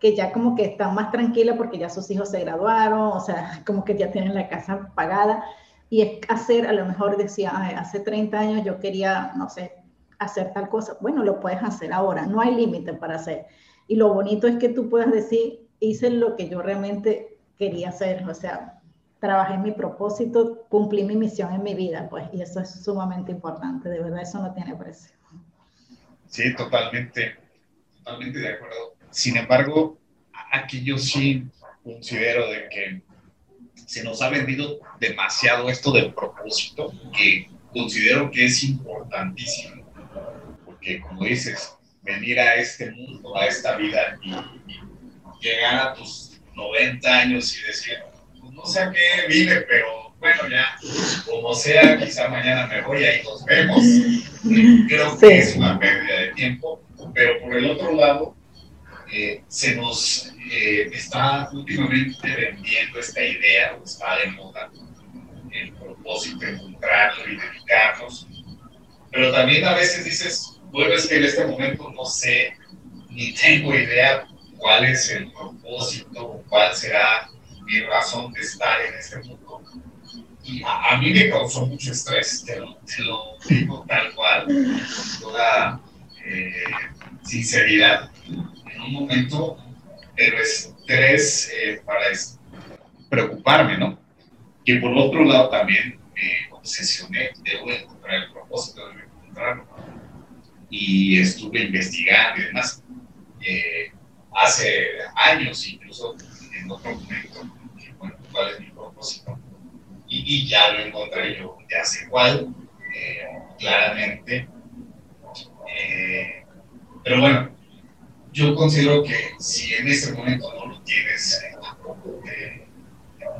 que ya como que están más tranquilas porque ya sus hijos se graduaron, o sea, como que ya tienen la casa pagada. Y es hacer, a lo mejor decía, hace 30 años yo quería, no sé, hacer tal cosa. Bueno, lo puedes hacer ahora, no hay límite para hacer. Y lo bonito es que tú puedas decir, hice lo que yo realmente quería hacer, o sea, trabajé mi propósito, cumplí mi misión en mi vida, pues, y eso es sumamente importante, de verdad, eso no tiene precio. Sí, totalmente, totalmente de acuerdo. Sin embargo, aquí yo sí considero de que se nos ha vendido demasiado esto del propósito, que considero que es importantísimo, porque como dices, venir a este mundo, a esta vida y, llegar a tus 90 años y decir, no sé a qué vine, pero bueno, ya, como sea, quizá mañana me voy y ahí nos vemos. Creo que es una pérdida de tiempo, pero por el otro lado, eh, se nos eh, está últimamente vendiendo esta idea, está de moda, el propósito de encontrarlo y dedicarnos, pero también a veces dices, bueno, es que en este momento no sé ni tengo idea cuál es el propósito, cuál será mi razón de estar en este mundo. Y a, mí me causó mucho estrés, te lo, digo tal cual, con toda eh, sinceridad. En un momento, pero estrés eh, para preocuparme, ¿no? Que por otro lado también me obsesioné, debo encontrar el propósito, debo encontrarlo y estuve investigando y demás. Eh, hace años, incluso en otro momento, bueno, cuál es mi propósito. Y, ya lo encontré yo, ya sé cuál, eh, claramente. Eh, pero bueno, yo considero que si en ese momento no lo tienes, tampoco te,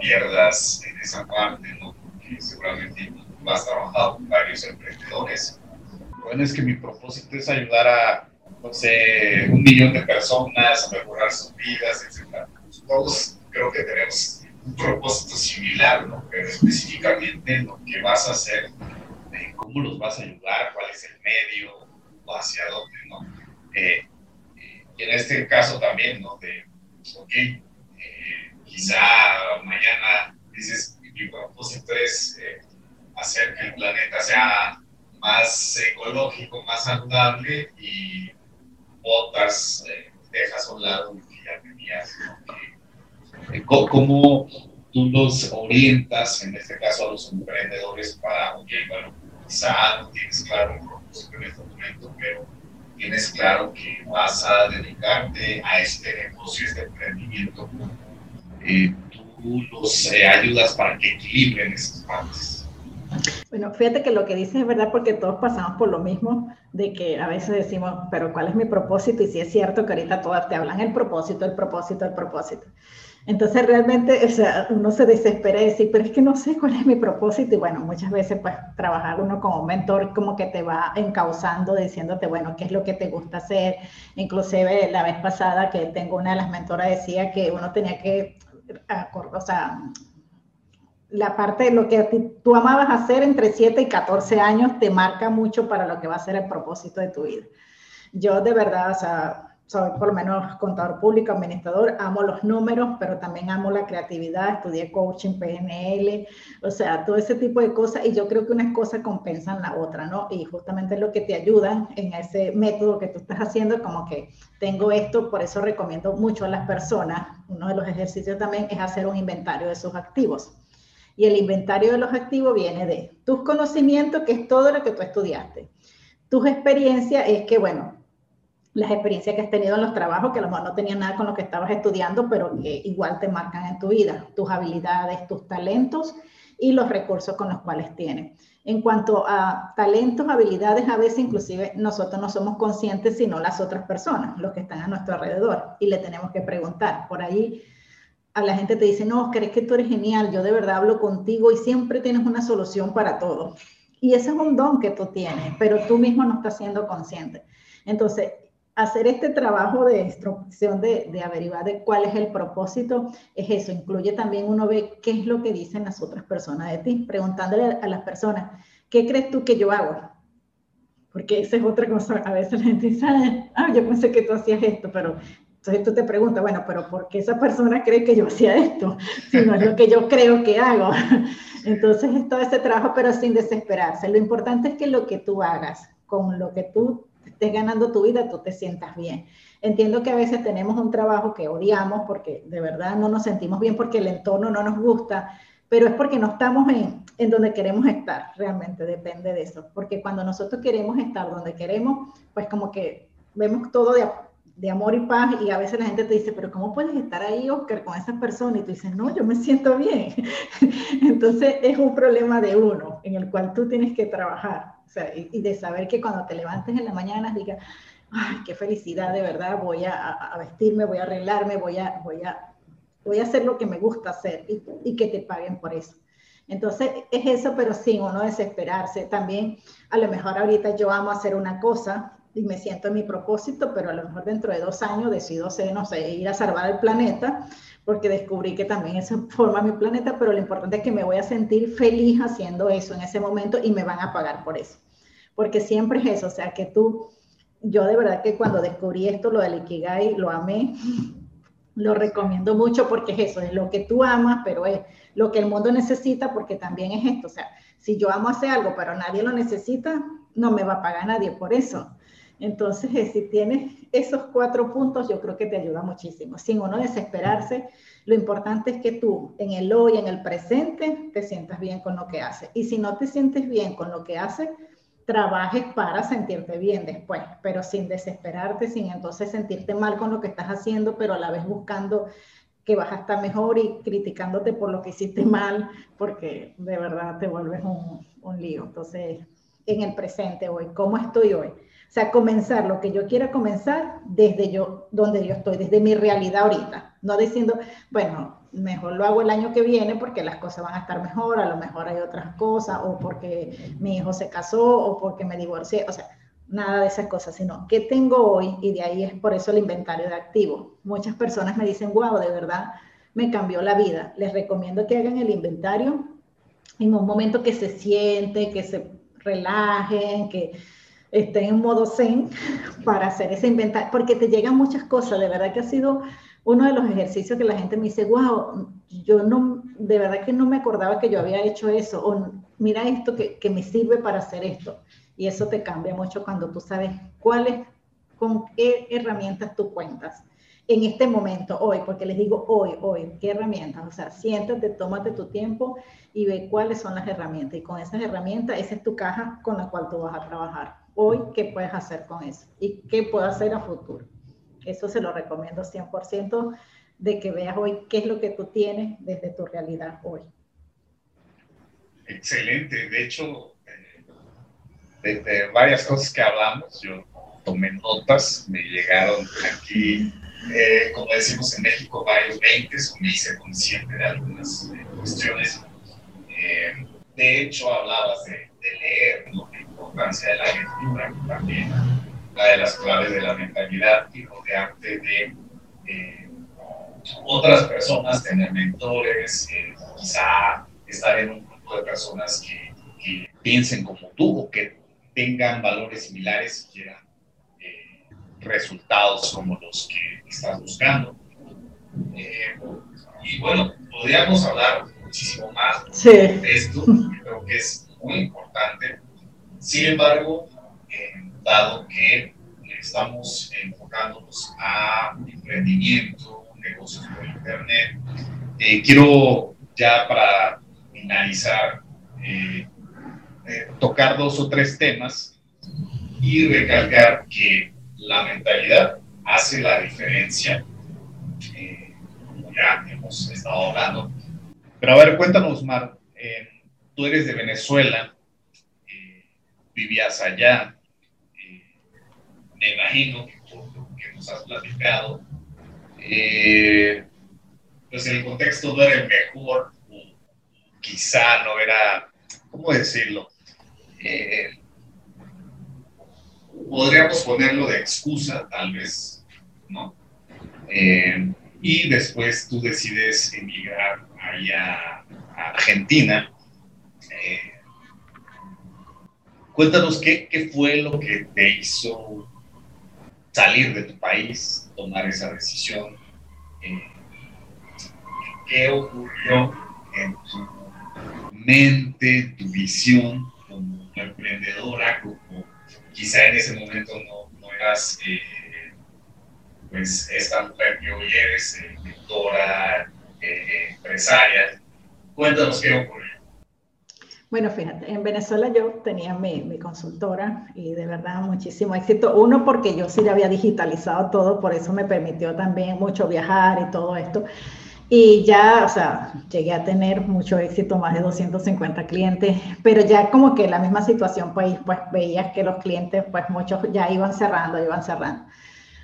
pierdas en esa parte, ¿no? Porque seguramente has trabajado con varios emprendedores bueno, es que mi propósito es ayudar a, no sé, un millón de personas a mejorar sus vidas, etc. Todos creo que tenemos un propósito similar, ¿no? Pero específicamente lo que vas a hacer, cómo los vas a ayudar, cuál es el medio, hacia dónde, ¿no? Eh, y en este caso también, ¿no? De, ok, eh, quizá mañana dices, mi propósito es eh, hacer que el planeta sea más ecológico, más saludable y eh, dejas a un lado que ya tenías. Eh, ¿Cómo tú los orientas, en este caso a los emprendedores, para, ok, bueno, quizá no tienes claro el propósito en este momento, pero tienes claro que vas a dedicarte a este negocio, este emprendimiento, eh, tú los ayudas para que equilibren esas partes. Bueno, fíjate que lo que dices es verdad porque todos pasamos por lo mismo, de que a veces decimos, pero ¿cuál es mi propósito? Y si es cierto que ahorita todas te hablan el propósito, el propósito, el propósito. Entonces realmente, o sea, uno se desespera y dice, pero es que no sé cuál es mi propósito. Y bueno, muchas veces pues trabajar uno como mentor como que te va encauzando, diciéndote, bueno, qué es lo que te gusta hacer. Inclusive la vez pasada que tengo una de las mentoras decía que uno tenía que, o sea, la parte de lo que tú amabas hacer entre 7 y 14 años te marca mucho para lo que va a ser el propósito de tu vida. Yo de verdad, o sea, soy por lo menos contador público, administrador, amo los números, pero también amo la creatividad, estudié coaching, PNL, o sea, todo ese tipo de cosas y yo creo que unas cosas compensan la otra, ¿no? Y justamente lo que te ayudan en ese método que tú estás haciendo, como que tengo esto, por eso recomiendo mucho a las personas, uno de los ejercicios también es hacer un inventario de sus activos y el inventario de los activos viene de tus conocimientos, que es todo lo que tú estudiaste. Tus experiencias es que, bueno, las experiencias que has tenido en los trabajos, que a lo mejor no tenían nada con lo que estabas estudiando, pero que igual te marcan en tu vida. Tus habilidades, tus talentos y los recursos con los cuales tienes. En cuanto a talentos, habilidades, a veces inclusive nosotros no somos conscientes, sino las otras personas, los que están a nuestro alrededor, y le tenemos que preguntar. Por ahí a la gente te dice, no, Oscar, es que tú eres genial, yo de verdad hablo contigo y siempre tienes una solución para todo. Y ese es un don que tú tienes, pero tú mismo no estás siendo consciente. Entonces, hacer este trabajo de instrucción, de, de, averiguar de cuál es el propósito, es eso. Incluye también uno ve qué es lo que dicen las otras personas de ti, preguntándole a las personas, ¿qué crees tú que yo hago? Porque esa es otra cosa. A veces la gente dice, ah, yo pensé que tú hacías esto, pero Entonces tú te preguntas, bueno, pero ¿por qué esa persona cree que yo hacía esto? Si no es lo que yo creo que hago. Entonces es todo ese trabajo, pero sin desesperarse. Lo importante es que lo que tú hagas, con lo que tú estés ganando tu vida, tú te sientas bien. Entiendo que a veces tenemos un trabajo que odiamos porque de verdad no nos sentimos bien porque el entorno no nos gusta, pero es porque no estamos en, en donde queremos estar, realmente depende de eso. Porque cuando nosotros queremos estar donde queremos, pues como que vemos todo de, de amor y paz y a veces la gente te dice, pero ¿cómo puedes estar ahí, Oscar, con esa persona? Y tú dices, no, yo me siento bien. Entonces es un problema de uno en el cual tú tienes que trabajar. Sea, y, de saber que cuando te levantes en la mañana digas, ay, qué felicidad, de verdad, voy a, a, vestirme, voy a arreglarme, voy a, voy a, voy a hacer lo que me gusta hacer y, y que te paguen por eso. Entonces es eso, pero sin uno desesperarse. También a lo mejor ahorita yo amo hacer una cosa y me siento en mi propósito, pero a lo mejor dentro de dos años decido ser, no sé, ir a salvar el planeta, porque descubrí que también eso forma mi planeta, pero lo importante es que me voy a sentir feliz haciendo eso en ese momento y me van a pagar por eso. Porque siempre es eso, o sea, que tú, yo de verdad que cuando descubrí esto, lo del Ikigai, lo amé, lo recomiendo mucho porque es eso, es lo que tú amas, pero es lo que el mundo necesita porque también es esto, o sea, si yo amo hacer algo, pero nadie lo necesita, no me va a pagar nadie por eso. Entonces, eh, si tienes esos cuatro puntos, yo creo que te ayuda muchísimo. Sin uno desesperarse, lo importante es que tú en el hoy, en el presente, te sientas bien con lo que haces. Y si no te sientes bien con lo que haces, trabajes para sentirte bien después, pero sin desesperarte, sin entonces sentirte mal con lo que estás haciendo, pero a la vez buscando que vas a estar mejor y criticándote por lo que hiciste mal, porque de verdad te vuelves un, un lío. Entonces, en el presente hoy, ¿cómo estoy hoy? O sea, comenzar lo que yo quiera comenzar desde yo, donde yo estoy, desde mi realidad ahorita. No diciendo, bueno, mejor lo hago el año que viene porque las cosas van a estar mejor, a lo mejor hay otras cosas, o porque mi hijo se casó, o porque me divorcié, o sea, nada de esas cosas, sino qué tengo hoy, y de ahí es por eso el inventario de activos. Muchas personas me dicen, wow, de verdad me cambió la vida. Les recomiendo que hagan el inventario en un momento que se siente, que se relajen, que estén en modo zen para hacer ese inventario, porque te llegan muchas cosas, de verdad que ha sido uno de los ejercicios que la gente me dice, wow, yo no, de verdad que no me acordaba que yo había hecho eso, o mira esto que, que me sirve para hacer esto. Y eso te cambia mucho cuando tú sabes cuáles, con qué herramientas tú cuentas en este momento, hoy, porque les digo hoy, hoy, ¿qué herramientas? O sea, siéntate, tómate tu tiempo y ve cuáles son las herramientas. Y con esas herramientas, esa es tu caja con la cual tú vas a trabajar hoy qué puedes hacer con eso y qué puedo hacer a futuro. Eso se lo recomiendo 100% de que veas hoy qué es lo que tú tienes desde tu realidad hoy. Excelente. De hecho, eh, de, varias cosas que hablamos, yo tomé notas, me llegaron aquí, eh, como decimos en México, varios 20 o me hice consciente de algunas eh, cuestiones. de hecho, hablabas de, de leer, ¿no? importancia de la lectura, también la de las claves de la mentalidad y rodearte de eh, otras personas, tener mentores, eh, quizá estar en un grupo de personas que, que, piensen como tú o que tengan valores similares y quieran eh, resultados como los que estás buscando. y bueno, podríamos hablar muchísimo más de esto, creo que es muy importante sin embargo, eh, dado que estamos enfocándonos a emprendimiento, negocios por Internet, eh, quiero ya para finalizar eh, tocar dos o tres temas y recalcar que la mentalidad hace la diferencia, como ya hemos estado hablando. Pero a ver, cuéntanos, Mar, tú eres de Venezuela, vivías allá, me imagino que por lo que nos has platicado, eh, pues el contexto no era el mejor, quizá no era, ¿cómo decirlo? Eh, podríamos ponerlo de excusa, tal vez, ¿no? Eh, y después tú decides emigrar allá a Argentina. Cuéntanos qué, qué fue lo que te hizo salir de tu país, tomar esa decisión. Eh, ¿Qué ocurrió en tu mente, tu visión como emprendedora, como quizá en ese momento no, no eras eh, pues esta mujer que hoy eres, eh, eh, empresaria? Cuéntanos qué ocurrió. Bueno, fíjate, en Venezuela yo tenía mi, mi, consultora y de verdad muchísimo éxito. Uno, porque yo sí ya había digitalizado todo, por eso me permitió también mucho viajar y todo esto. Y ya, o sea, llegué a tener mucho éxito, más de 250 clientes, pero ya como que la misma situación, pues, pues veías que los clientes, pues muchos ya iban cerrando, iban cerrando.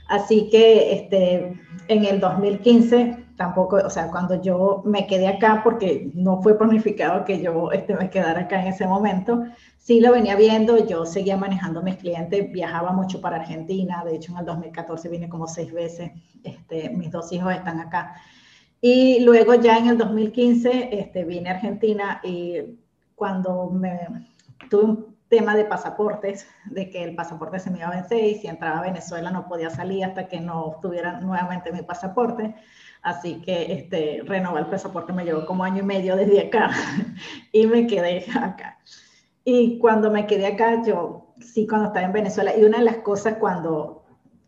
Así que este, en el 2015 tampoco, o sea, cuando yo me quedé acá, porque no fue planificado que yo este, me quedara acá en ese momento, sí lo venía viendo, yo seguía manejando a mis clientes, viajaba mucho para Argentina, de hecho en el 2014 vine como seis veces, este, mis dos hijos están acá. Y luego ya en el 2015 este, vine a Argentina y cuando me tuve un tema de pasaportes, de que el pasaporte se me iba a vencer y si entraba a Venezuela no podía salir hasta que no tuviera nuevamente mi pasaporte. Así que este, renovar el pasaporte me llevó como año y medio desde acá y me quedé acá. Y cuando me quedé acá, yo sí, cuando estaba en Venezuela, y una de las cosas cuando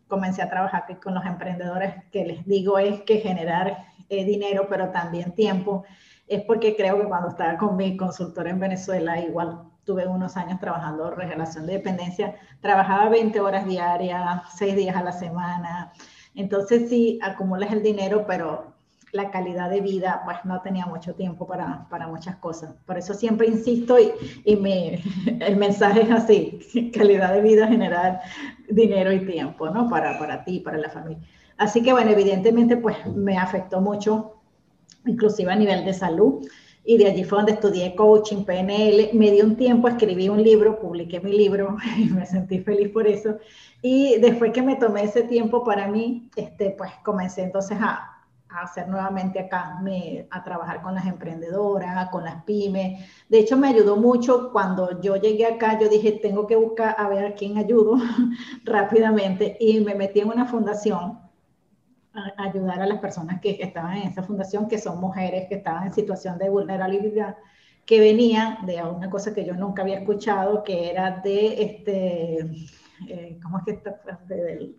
comencé a trabajar con los emprendedores que les digo es que generar eh, dinero, pero también tiempo, es porque creo que cuando estaba con mi consultor en Venezuela, igual tuve unos años trabajando en relación de dependencia, trabajaba 20 horas diarias, 6 días a la semana. Entonces sí, acumulas el dinero, pero la calidad de vida, pues no tenía mucho tiempo para, para muchas cosas. Por eso siempre insisto y, y me, el mensaje es así, calidad de vida, generar dinero y tiempo, ¿no? Para, para ti, para la familia. Así que bueno, evidentemente pues me afectó mucho, inclusive a nivel de salud y de allí fue donde estudié coaching, PNL, me di un tiempo, escribí un libro, publiqué mi libro y me sentí feliz por eso. Y después que me tomé ese tiempo para mí, este, pues comencé entonces a, a hacer nuevamente acá, me, a trabajar con las emprendedoras, con las pymes. De hecho, me ayudó mucho cuando yo llegué acá, yo dije, tengo que buscar a ver a quién ayudo rápidamente y me metí en una fundación ayudar a las personas que estaban en esa fundación, que son mujeres que estaban en situación de vulnerabilidad, que venían de una cosa que yo nunca había escuchado, que era de, este, eh, ¿cómo es que está? De,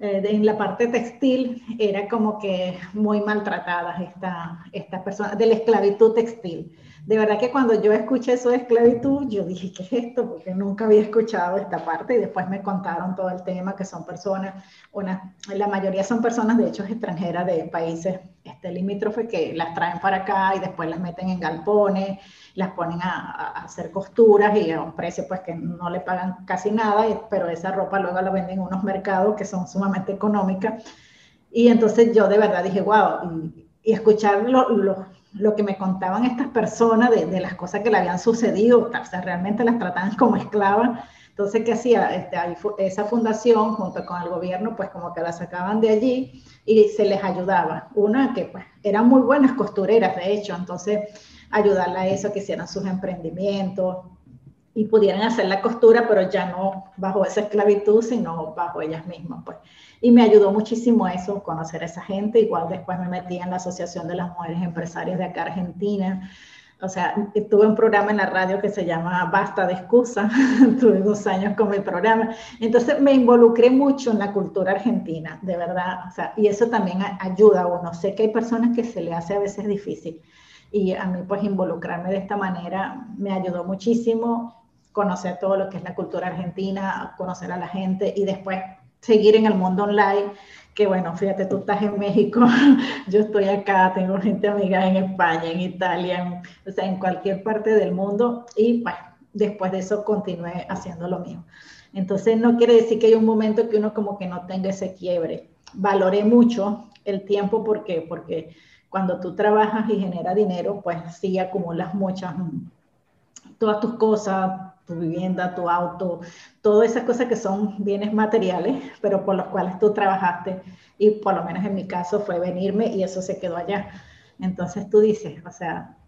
eh, en la parte textil era como que muy maltratadas estas esta personas, de la esclavitud textil de verdad que cuando yo escuché eso de esclavitud, yo dije, ¿qué es esto? Porque nunca había escuchado esta parte y después me contaron todo el tema, que son personas, una, la mayoría son personas de hecho extranjeras de países este, limítrofes que las traen para acá y después las meten en galpones, las ponen a, hacer costuras y a un precio pues que no le pagan casi nada, pero esa ropa luego la venden en unos mercados que son sumamente económicas. Y entonces yo de verdad dije, wow, y, y que me contaban estas personas de, de, las cosas que le habían sucedido, o sea, realmente las trataban como esclavas. Entonces, ¿qué hacía? Este, esa fundación junto con el gobierno, pues como que la sacaban de allí y se les ayudaba. Una que pues eran muy buenas costureras, de hecho, entonces ayudarla a eso, que hicieran sus emprendimientos y pudieran hacer la costura, pero ya no bajo esa esclavitud, sino bajo ellas mismas, pues. Y me ayudó muchísimo eso, conocer a esa gente. Igual después me metí en la Asociación de las Mujeres Empresarias de acá Argentina. O sea, tuve un programa en la radio que se llama Basta de Excusa. tuve dos años con mi programa. Entonces me involucré mucho en la cultura argentina, de verdad. O sea, y eso también ayuda a uno. Sé que hay personas que se le hace a veces difícil. Y a mí, pues, involucrarme de esta manera me ayudó muchísimo conocer todo lo que es la cultura argentina, conocer a la gente y después seguir en el mundo online, que bueno, fíjate, tú estás en México, yo estoy acá, tengo gente amiga en España, en Italia, o sea, en cualquier parte del mundo y pues después de eso continué haciendo lo mío. Entonces no quiere decir que hay un momento que uno como que no tenga ese quiebre. Valoré mucho el tiempo porque, porque cuando tú trabajas y generas dinero, pues sí acumulas muchas, todas tus cosas, tu vivienda, tu auto, todas esas cosas que son bienes materiales, pero por los cuales tú trabajaste y por lo menos en mi caso fue venirme y eso se quedó allá. Entonces tú dices, o sea,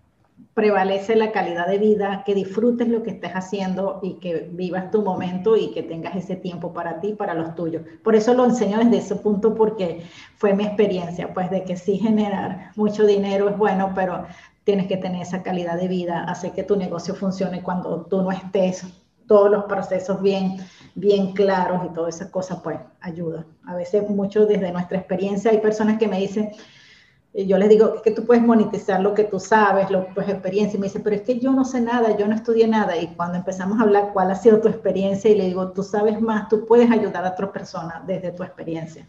prevalece la calidad de vida, que disfrutes lo que estés haciendo y que vivas tu momento y que tengas ese tiempo para ti, para los tuyos. Por eso lo enseño desde ese punto porque fue mi experiencia, pues de que sí generar mucho dinero es bueno, pero tienes que tener esa calidad de vida, hacer que tu negocio funcione cuando tú no estés, todos los procesos bien, bien claros y todas esas cosas, pues ayuda. A veces mucho desde nuestra experiencia hay personas que me dicen, yo les digo que tú puedes monetizar lo que tú sabes, lo, pues experiencia. Y me dice, pero es que yo no sé nada, yo no estudié nada. Y cuando empezamos a hablar cuál ha sido tu experiencia, y le digo, tú sabes más, tú puedes ayudar a otras personas desde tu experiencia.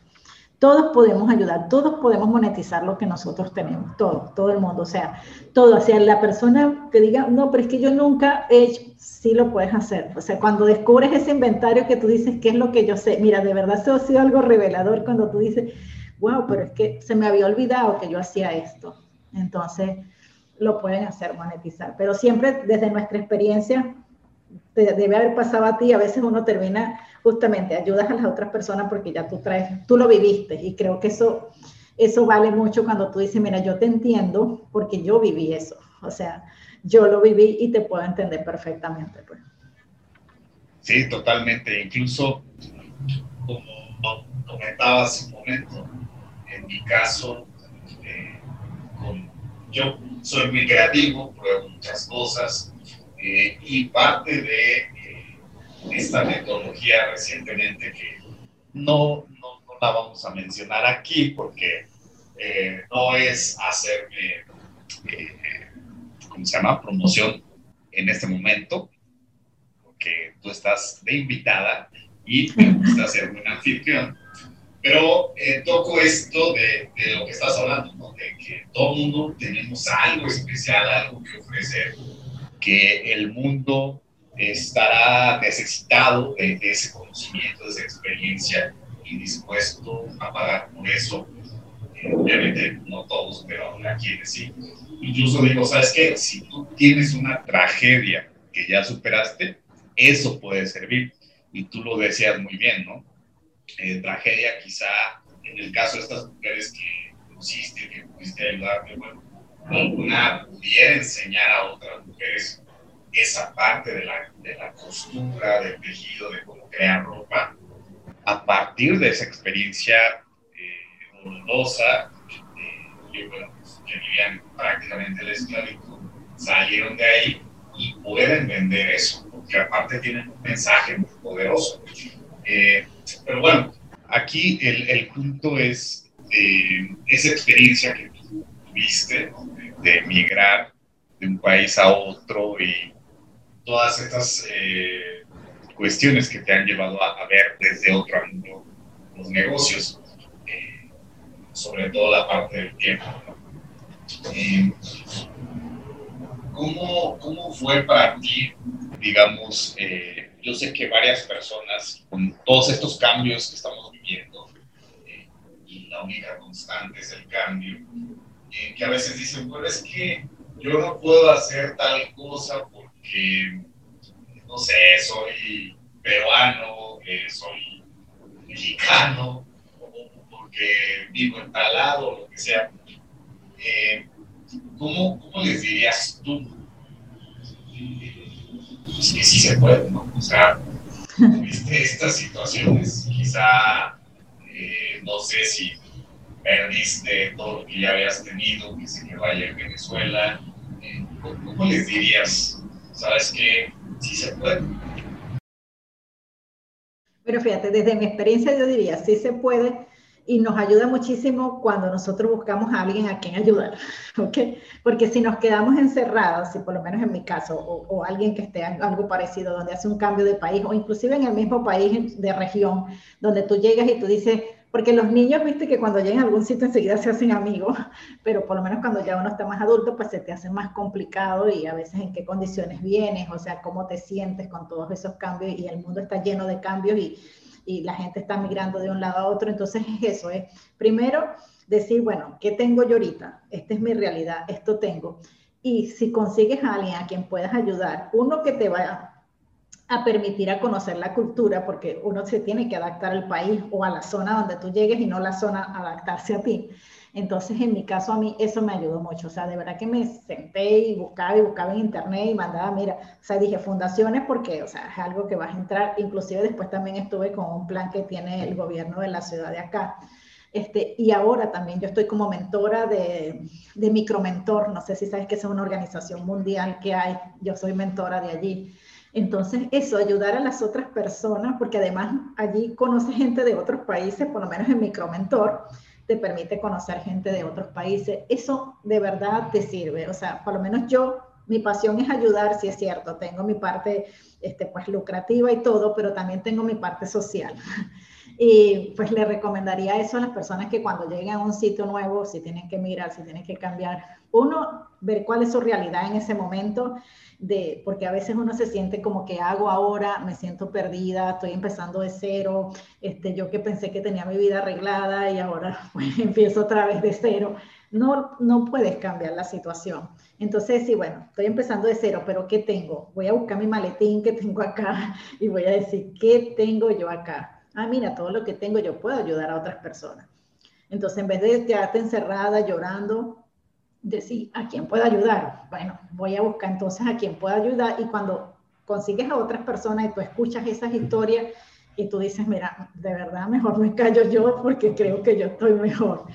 Todos podemos ayudar, todos podemos monetizar lo que nosotros tenemos, todo, todo el mundo. O sea, todo. O sea, la persona que diga, no, pero es que yo nunca he hecho, sí lo puedes hacer. O sea, cuando descubres ese inventario que tú dices, ¿qué es lo que yo sé? Mira, de verdad eso ha sido algo revelador cuando tú dices, wow, pero es que se me había olvidado que yo hacía esto. Entonces, lo pueden hacer, monetizar. Pero siempre desde nuestra experiencia, debe haber pasado a ti, a veces uno termina justamente, ayudas a las otras personas porque ya tú traes, tú lo viviste y creo que eso, eso vale mucho cuando tú dices, mira, yo te entiendo porque yo viví eso. O sea, yo lo viví y te puedo entender perfectamente. Pues. Sí, totalmente. Incluso, como comentaba hace un momento, en mi caso, eh, yo soy muy creativo, pruebo muchas cosas eh, y parte de esta metodología recientemente que no, no, la vamos a mencionar aquí porque no es hacerme, ¿cómo se llama?, promoción en este momento, porque tú estás de invitada y me gusta ser un anfitrión pero eh, toco esto de, de, lo que estás hablando, ¿no? de que todo mundo tenemos algo especial, algo que ofrecer, que el mundo estará necesitado de, ese conocimiento, de esa experiencia y dispuesto a pagar por eso. Eh, obviamente no todos, pero a quienes sí. Incluso digo, ¿sabes qué? Si tú tienes una tragedia que ya superaste, eso puede servir. Y tú lo decías muy bien, ¿no? Eh, tragedia, quizá en el caso de estas mujeres que conociste, que pudiste ayudarte, bueno, alguna pudiera enseñar a otras mujeres esa parte de la, de la costura, del tejido, de cómo crear ropa, a partir de esa experiencia eh, dolorosa, eh, que, bueno, pues, que vivían prácticamente la esclavitud, salieron de ahí y pueden vender eso, porque aparte tienen un mensaje muy poderoso. Eh, pero bueno, aquí el, el punto es eh, esa experiencia que tú tuviste de, emigrar de un país a otro y todas estas eh, cuestiones que te han llevado a, ver desde otro ángulo los negocios, eh, sobre todo la parte del tiempo. ¿cómo, ¿Cómo fue para ti, digamos, yo sé que varias personas, con todos estos cambios que estamos viviendo, eh, y la única constante es el cambio, eh, que a veces dicen, bueno, es que yo no puedo hacer tal cosa porque, no sé, soy peruano, eh, soy mexicano, o porque vivo en tal lado, lo que sea. ¿cómo, ¿Cómo les dirías tú pues que sí se puede, ¿no? O sea, viste estas situaciones, quizá, eh, no sé si perdiste todo lo que ya habías tenido, que se que vaya en Venezuela, eh, ¿cómo les dirías? ¿Sabes que Sí se puede. Pero fíjate, desde mi experiencia yo diría, sí se puede, y nos ayuda muchísimo cuando nosotros buscamos a alguien a quien ayudar, ¿ok? Porque si nos quedamos encerrados, si por lo menos en mi caso, o, alguien que esté algo parecido, donde hace un cambio de país, o inclusive en el mismo país de región, donde tú llegas y tú dices, porque los niños, viste que cuando llegan a algún sitio enseguida se hacen amigos, pero por lo menos cuando ya uno está más adulto, pues se te hace más complicado y a veces en qué condiciones vienes, o sea, cómo te sientes con todos esos cambios y el mundo está lleno de cambios y y la gente está migrando de un lado a otro. Entonces es eso, es primero decir, bueno, ¿qué tengo yo ahorita? Esta es mi realidad, esto tengo. Y si consigues a alguien a quien puedas ayudar, uno que te va a permitir a conocer la cultura, porque uno se tiene que adaptar al país o a la zona donde tú llegues y no la zona adaptarse a ti. Entonces, en mi caso, a mí eso me ayudó mucho. O sea, de verdad que me senté y buscaba y buscaba en internet y mandaba, mira, o sea, dije fundaciones porque, o sea, es algo que vas a entrar. Inclusive después también estuve con un plan que tiene el gobierno de la ciudad de acá. Este, y ahora también yo estoy como mentora de, de Micromentor, no sé si sabes que es una organización mundial que hay, yo soy mentora de allí. Entonces, eso, ayudar a las otras personas, porque además allí conoce gente de otros países, por lo menos en Micromentor, te permite conocer gente de otros países. Eso de verdad te sirve. O sea, por lo menos yo, mi pasión es ayudar, si es cierto, tengo mi parte este, pues lucrativa y todo, pero también tengo mi parte social. Y pues le recomendaría eso a las personas que cuando lleguen a un sitio nuevo, si tienen que mirar, si tienen que cambiar, uno, ver cuál es su realidad en ese momento, de, porque a veces uno se siente como que hago ahora, me siento perdida, estoy empezando de cero, este, yo que pensé que tenía mi vida arreglada y ahora pues, empiezo otra vez de cero. No, no puedes cambiar la situación. Entonces, sí, bueno, estoy empezando de cero, pero ¿qué tengo? Voy a buscar mi maletín que tengo acá y voy a decir, ¿qué tengo yo acá? Ah, mira, todo lo que tengo yo puedo ayudar a otras personas. Entonces, en vez de quedarte encerrada llorando, decir, ¿a quién puedo ayudar? Bueno, voy a buscar entonces a quién puedo ayudar y cuando consigues a otras personas y tú escuchas esas historias y tú dices, mira, de verdad mejor me callo yo porque creo que yo estoy mejor,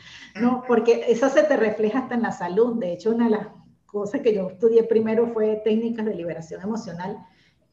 ¿no? Porque eso se te refleja hasta en la salud. De hecho, una de las cosas que yo estudié primero fue técnicas de liberación emocional,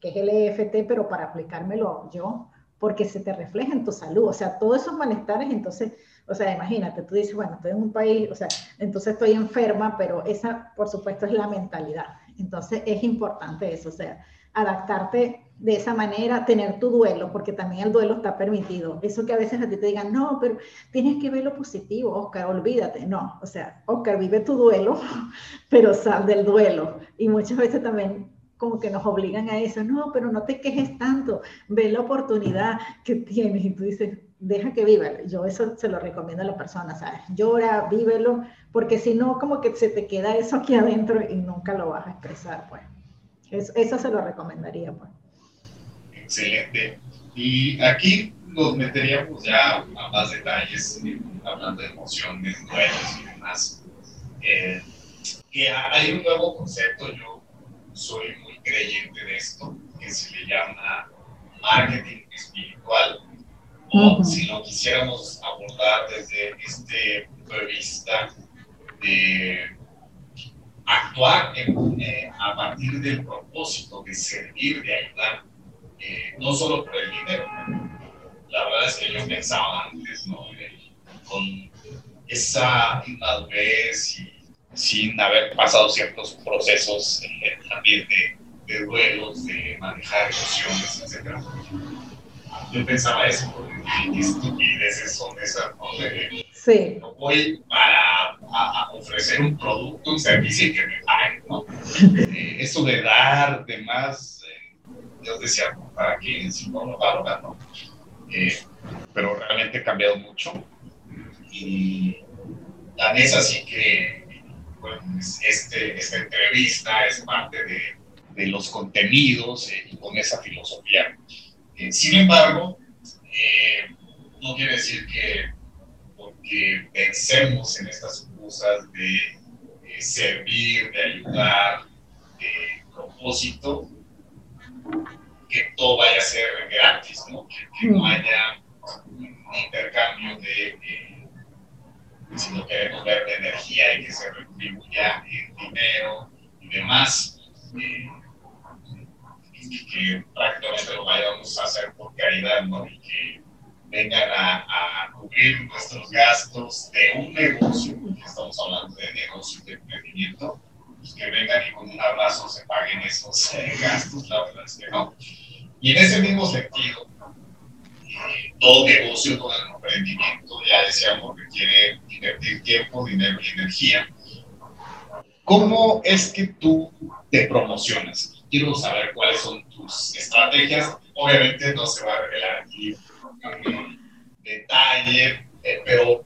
que es el EFT, pero para aplicármelo yo, porque se te refleja en tu salud, o sea, todos esos malestares, entonces, o sea, imagínate, tú dices, bueno, estoy en un país, o sea, entonces estoy enferma, pero esa, por supuesto, es la mentalidad. Entonces, es importante eso, o sea, adaptarte de esa manera, tener tu duelo, porque también el duelo está permitido. Eso que a veces a ti te digan, no, pero tienes que ver lo positivo, Oscar, olvídate. No, o sea, Oscar, vive tu duelo, pero sal del duelo. Y muchas veces también como que nos obligan a eso, no, pero no te quejes tanto, ve la oportunidad que tienes y tú dices, deja que viva. Yo eso se lo recomiendo a la persona, ¿sabes? Llora, vívelo, porque si no, como que se te queda eso aquí adentro y nunca lo vas a expresar, pues. Eso, se lo recomendaría, pues. Excelente. Y aquí nos meteríamos ya a más detalles, hablando de emociones, duelos y demás. Eh, que hay un nuevo concepto, yo soy creyente de esto, que se le llama marketing espiritual, o si lo quisiéramos abordar desde este punto de vista de actuar eh, a partir del propósito de servir, de ayudar, eh, no solo por el dinero. La verdad es que yo pensaba antes, ¿no? con esa inmadurez y sin haber pasado ciertos procesos eh, también de, de, duelos, de manejar emociones, etc. Yo pensaba eso, porque estupideces son esas, ¿no? sí. No voy para a, ofrecer un producto, un servicio y que me paguen, ¿no? Eh, eso de dar, de más, eh, yo decía, ¿para qué? Si no lo valoran, ¿no? pero realmente he cambiado mucho y tan es así que pues, este, esta entrevista es parte de, de los contenidos eh, y con esa filosofía. Eh, sin embargo, eh, no quiere decir que porque pensemos en estas cosas de servir, de ayudar, de propósito, que todo vaya a ser gratis, ¿no? que, que no haya un intercambio de si no queremos ver de energía y que se retribuya en dinero y demás, eh, que prácticamente lo vayamos a hacer por caridad, ¿no? Y que vengan a, cubrir nuestros gastos de un negocio, estamos hablando de negocio de emprendimiento, pues que vengan y con un abrazo se paguen esos eh, gastos, la verdad es que no. Y en ese mismo sentido, todo negocio, todo emprendimiento, ya decíamos, requiere invertir tiempo, dinero y energía. ¿Cómo es que tú te promocionas? Quiero saber cuáles son tus estrategias. Obviamente no se va a revelar aquí detalle, eh, pero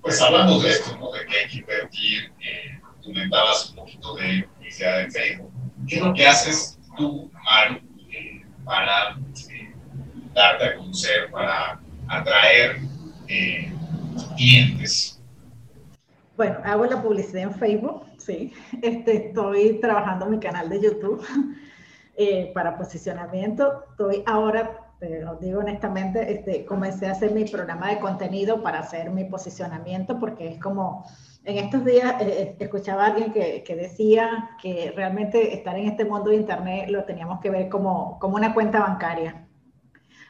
pues hablamos de esto, ¿no? De que hay que invertir. Eh, comentabas un poquito de publicidad en Facebook. ¿Qué es lo que haces tú, Maru, eh, para darte a conocer, para atraer eh, clientes Bueno, hago la publicidad en Facebook, sí. Este, estoy trabajando en mi canal de YouTube eh, para posicionamiento. Estoy ahora, te lo digo honestamente, este, comencé a hacer mi programa de contenido para hacer mi posicionamiento porque es como, en estos días eh, eh, escuchaba a alguien que, que, decía que realmente estar en este mundo de Internet lo teníamos que ver como, como una cuenta bancaria.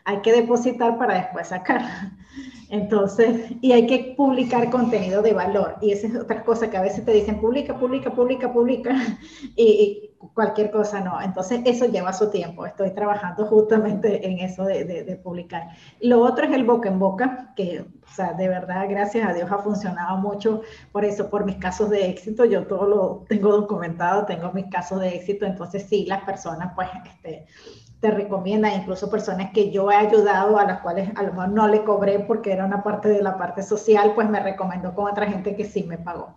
Hay que depositar para después sacar. Entonces, y hay que publicar contenido de valor. Y esa es otra cosa que a veces te dicen, publica, publica, publica, publica, y, cualquier cosa no. Entonces, eso lleva su tiempo. Estoy trabajando justamente en eso de, de, publicar. Lo otro es el boca en boca, que, o sea, de verdad, gracias a Dios ha funcionado mucho por eso, por mis casos de éxito. Yo todo lo tengo documentado, tengo mis casos de éxito. Entonces, sí, las personas, pues, este, te recomienda, incluso personas que yo he ayudado, a las cuales a lo mejor no le cobré porque era una parte de la parte social, pues me recomendó con otra gente que sí me pagó.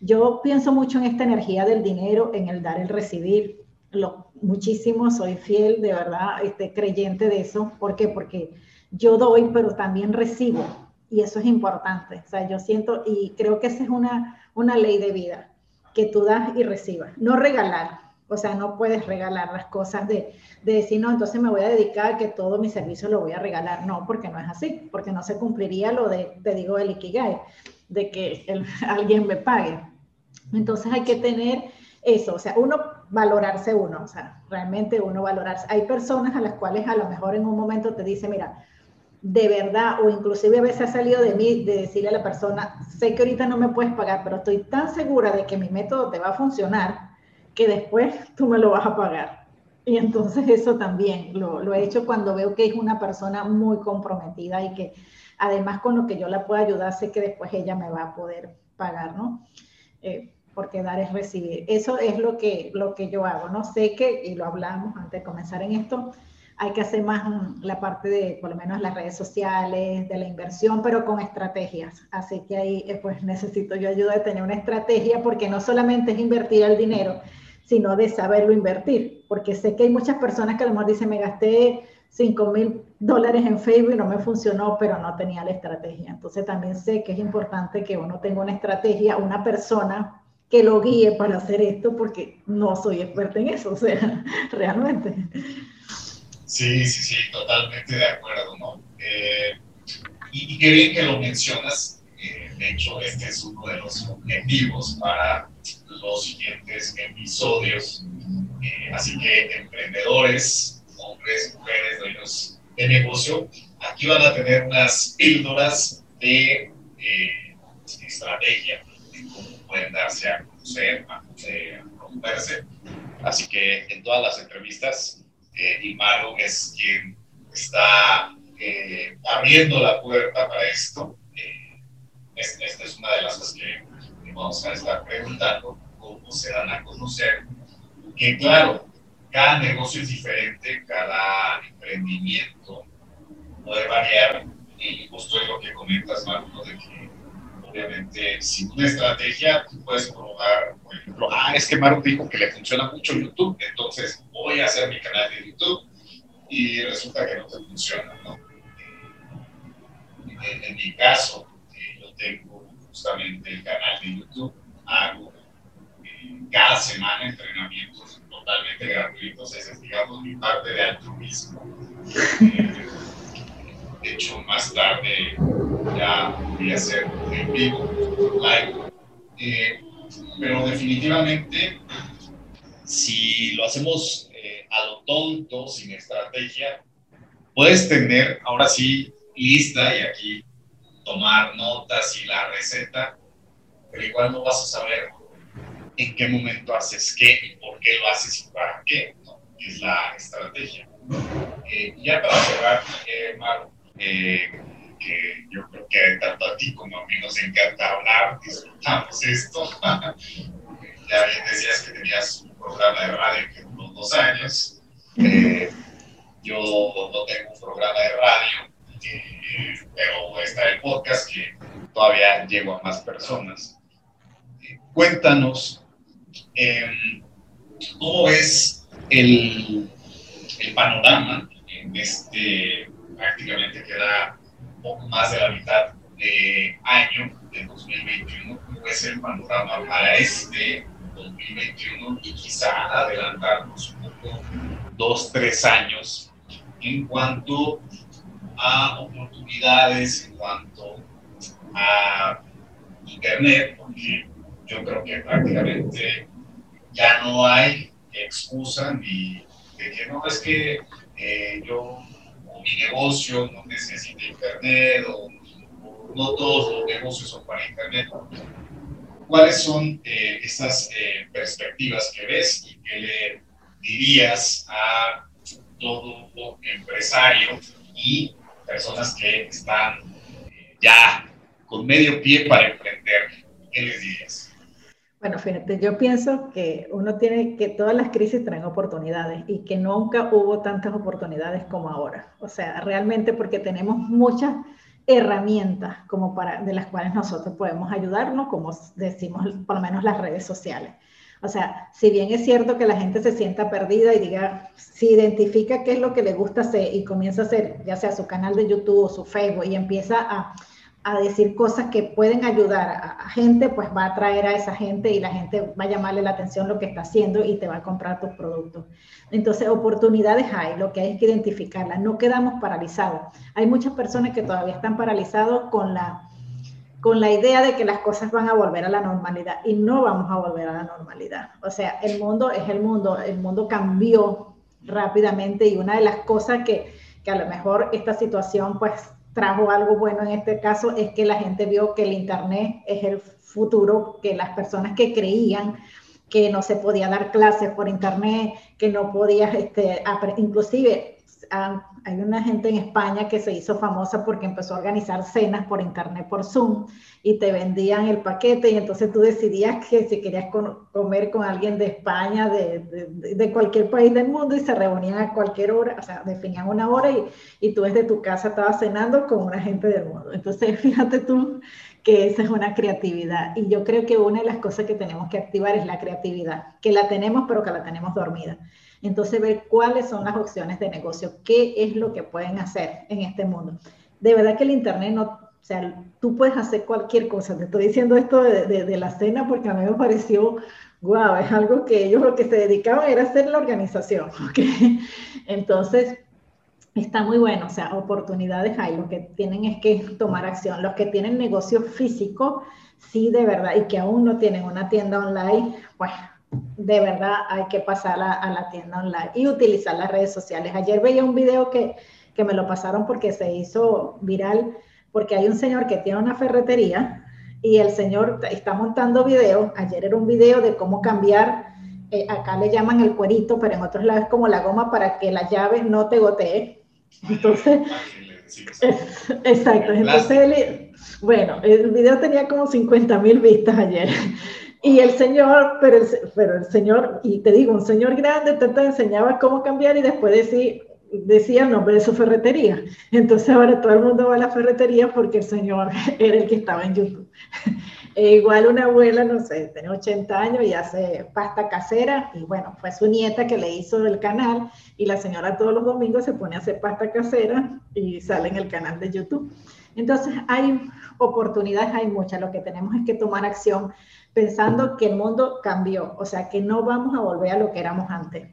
Yo pienso mucho en esta energía del dinero, en el dar, el recibir, lo, muchísimo, soy fiel, de verdad, este, creyente de eso. ¿Por qué? Porque yo doy, pero también recibo, y eso es importante. O sea, yo siento, y creo que esa es una, una ley de vida, que tú das y recibas, no regalar, o sea, no puedes regalar las cosas de, de, decir, no, entonces me voy a dedicar que todo mi servicio lo voy a regalar. No, porque no es así, porque no se cumpliría lo de, te digo, el Ikigai, de que alguien me pague. Entonces hay que tener eso, o sea, uno valorarse uno, o sea, realmente uno valorarse. Hay personas a las cuales a lo mejor en un momento te dice, mira, de verdad, o inclusive a veces ha salido de mí de decirle a la persona, sé que ahorita no me puedes pagar, pero estoy tan segura de que mi método te va a funcionar que después tú me lo vas a pagar. Y entonces eso también lo, lo, he hecho cuando veo que es una persona muy comprometida y que además con lo que yo la puedo ayudar, sé que después ella me va a poder pagar, ¿no? Eh, porque dar es recibir. Eso es lo que, lo que yo hago, ¿no? Sé que, y lo hablamos antes de comenzar en esto, hay que hacer más la parte de, por lo menos, las redes sociales, de la inversión, pero con estrategias. Así que ahí, eh, pues, necesito yo ayuda de tener una estrategia, porque no solamente es invertir el dinero, sino de saberlo invertir, porque sé que hay muchas personas que a lo mejor dicen, me gasté 5 mil dólares en Facebook y no me funcionó, pero no tenía la estrategia. Entonces también sé que es importante que uno tenga una estrategia, una persona que lo guíe para hacer esto, porque no soy experta en eso, o sea, realmente. Sí, sí, sí, totalmente de acuerdo, ¿no? Eh, y, y, qué bien que lo mencionas. De hecho, este es uno de los objetivos para los siguientes episodios. Eh, así que emprendedores, hombres, mujeres, dueños de negocio, aquí van a tener unas píldoras de eh, estrategia, de cómo pueden darse a conocer, a, romperse. Así que en todas las entrevistas, eh, Imaro es quien está eh, abriendo la puerta para esto. Esta es una de las cosas que vamos a estar preguntando cómo se dan a conocer. Que claro, cada negocio es diferente, cada emprendimiento puede variar y justo es lo que comentas, Marco, de que obviamente sin una estrategia tú puedes probar, por ejemplo, ah, es que Marco dijo que le funciona mucho YouTube, entonces voy a hacer mi canal de YouTube y resulta que no te funciona, ¿no? En, mi caso, tengo justamente el canal de YouTube, hago cada semana entrenamientos totalmente gratuitos, esa es, digamos, mi parte de altruismo. Eh, de hecho, más tarde ya voy a hacer en vivo, live. Eh, pero definitivamente, si lo hacemos eh, a lo tonto, sin estrategia, puedes tener ahora sí lista y aquí tomar notas y la receta, pero igual no vas a saber en qué momento haces qué y por qué lo haces y para qué, ¿no? es la estrategia. Eh, ya para cerrar, eh, eh, que yo creo que tanto a ti como a mí nos encanta hablar, disfrutamos esto. ya bien decías que tenías un programa de radio que duró dos años. Eh, yo no tengo un programa de radio, pero está el podcast que todavía llego a más personas. cuéntanos Em, ¿Cómo ves el, el, panorama en este, prácticamente queda poco más de la mitad de año, de 2021? ¿Cómo es el panorama para este 2021 y quizá adelantarnos un poco, dos, tres años, en cuanto a oportunidades, en cuanto a Internet, porque yo creo que prácticamente ya no hay excusa ni de que no es que eh, yo o mi negocio no necesita Internet o, no todos los negocios son para Internet. ¿Cuáles son eh, estas eh, perspectivas que ves y qué le dirías a todo empresario y personas que están ya con medio pie para emprender? ¿Qué les dirías? Bueno, fíjate, yo pienso que uno tiene que todas las crisis traen oportunidades y que nunca hubo tantas oportunidades como ahora. O sea, realmente porque tenemos muchas herramientas como para de las cuales nosotros podemos ayudarnos, como decimos por lo menos las redes sociales. O sea, si bien es cierto que la gente se sienta perdida y diga, si identifica qué es lo que le gusta hacer y comienza a hacer, ya sea su canal de YouTube o su Facebook y empieza a a decir cosas que pueden ayudar a, gente, pues va a atraer a esa gente y la gente va a llamarle la atención lo que está haciendo y te va a comprar tus productos. Entonces, oportunidades hay, lo que hay es que identificarlas, no quedamos paralizados. Hay muchas personas que todavía están paralizados con la, con la idea de que las cosas van a volver a la normalidad y no vamos a volver a la normalidad. O sea, el mundo es el mundo, el mundo cambió rápidamente y una de las cosas que, que a lo mejor esta situación pues trajo algo bueno en este caso es que la gente vio que el Internet es el futuro, que las personas que creían que no se podía dar clases por Internet, que no podías, este, inclusive hay una gente en España que se hizo famosa porque empezó a organizar cenas por internet, por Zoom, y te vendían el paquete y entonces tú decidías que si querías comer con alguien de España, de, de, cualquier país del mundo, y se reunían a cualquier hora, o sea, definían una hora y, y tú desde tu casa estabas cenando con una gente del mundo. Entonces, fíjate tú que esa es una creatividad. Y yo creo que una de las cosas que tenemos que activar es la creatividad, que la tenemos pero que la tenemos dormida. Entonces, ver cuáles son las opciones de negocio, qué es lo que pueden hacer en este mundo. De verdad que el Internet no, o sea, tú puedes hacer cualquier cosa. Te estoy diciendo esto de, la cena porque a mí me pareció, wow, es algo que ellos lo que se dedicaban era hacer la organización. Entonces, está muy bueno, o sea, oportunidades hay, lo que tienen es que tomar acción. Los que tienen negocio físico, sí, de verdad, y que aún no tienen una tienda online, pues de verdad hay que pasar a, la tienda online y utilizar las redes sociales. Ayer veía un video que, que me lo pasaron porque se hizo viral, porque hay un señor que tiene una ferretería y el señor está montando videos. Ayer era un video de cómo cambiar, eh, acá le llaman el cuerito, pero en otros lados es como la goma para que la llave no te gotee. Entonces, exacto. Entonces, bueno, el video tenía como 50 mil vistas ayer. Y el señor, pero el, pero el señor, y te digo, un señor grande, te, enseñaba cómo cambiar y después decía, decía el nombre de su ferretería. Entonces ahora todo el mundo va a la ferretería porque el señor era el que estaba en YouTube. E igual una abuela, no sé, tiene 80 años y hace pasta casera y bueno, fue su nieta que le hizo el canal y la señora todos los domingos se pone a hacer pasta casera y sale en el canal de YouTube. Entonces hay oportunidades, hay muchas, lo que tenemos es que tomar acción pensando que el mundo cambió, o sea, que no vamos a volver a lo que éramos antes.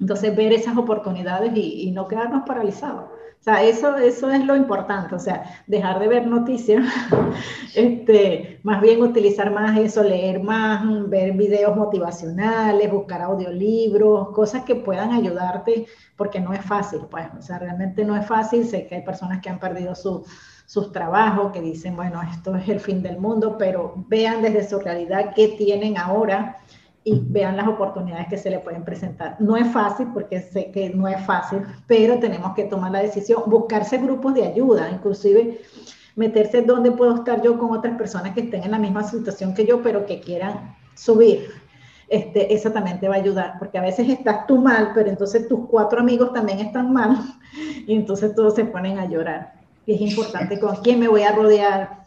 Entonces, ver esas oportunidades y, no quedarnos paralizados. Sea, eso, eso es lo importante, o sea, dejar de ver noticias, este, más bien utilizar más eso, leer más, ver videos motivacionales, buscar audiolibros, cosas que puedan ayudarte, porque no es fácil, pues, o sea, realmente no es fácil, sé que hay personas que han perdido su, sus trabajos, que dicen, bueno, esto es el fin del mundo, pero vean desde su realidad qué tienen ahora y vean las oportunidades que se le pueden presentar. No es fácil, porque sé que no es fácil, pero tenemos que tomar la decisión, buscarse grupos de ayuda, inclusive meterse donde puedo estar yo con otras personas que estén en la misma situación que yo, pero que quieran subir. Este, eso también te va a ayudar, porque a veces estás tú mal, pero entonces tus cuatro amigos también están mal, y entonces todos se ponen a llorar. Y es importante con quién me voy a rodear,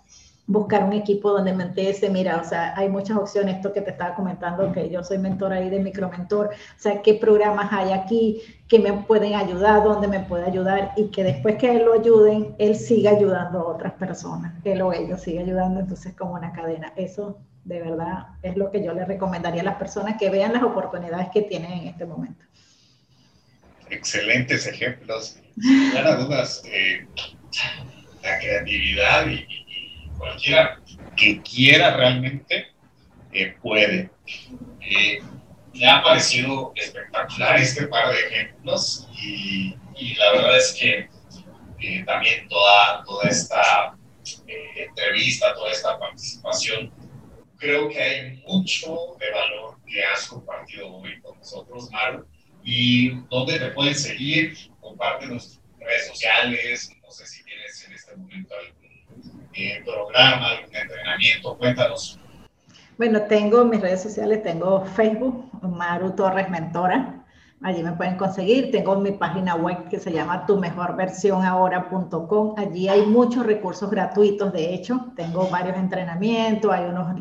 buscar un equipo donde me ese, mira, o sea, hay muchas opciones, esto que te estaba comentando, que yo soy mentor ahí de micromentor, o sea, qué programas hay aquí que me pueden ayudar, dónde me puede ayudar y que después que él lo ayuden, él siga ayudando a otras personas, él o ellos siga ayudando, entonces como una cadena. Eso de verdad es lo que yo le recomendaría a las personas que vean las oportunidades que tienen en este momento. Excelentes ejemplos. Sin dudas, eh, la creatividad y cualquiera que quiera realmente eh, puede. Eh, me ha parecido espectacular este par de ejemplos y, la verdad es que eh, también toda, toda esta entrevista, toda esta participación, creo que hay mucho de valor que has compartido hoy con nosotros, Maru, y dónde te pueden seguir, comparte nuestras redes sociales, no sé si tienes en este momento algún eh, programa, algún entrenamiento? Cuéntanos. Bueno, tengo mis redes sociales, tengo Facebook, Maru Torres Mentora. Allí me pueden conseguir. Tengo mi página web que se llama tu mejor versión ahora.com. Allí hay muchos recursos gratuitos, de hecho. Tengo varios entrenamientos, hay unos,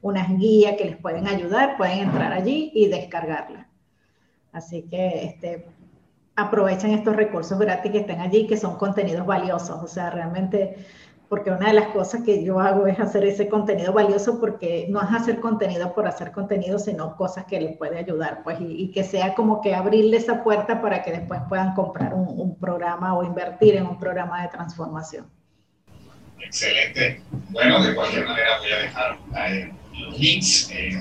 unas guías que les pueden ayudar. Pueden entrar allí y descargarla. Así que este, aprovechen estos recursos gratis que están allí, que son contenidos valiosos. O sea, realmente porque una de las cosas que yo hago es hacer ese contenido valioso porque no es hacer contenido por hacer contenido, sino cosas que les puede ayudar, pues, y, que sea como que abrirle esa puerta para que después puedan comprar un, programa o invertir en un programa de transformación. Excelente. Bueno, de cualquier manera voy a dejar los links en,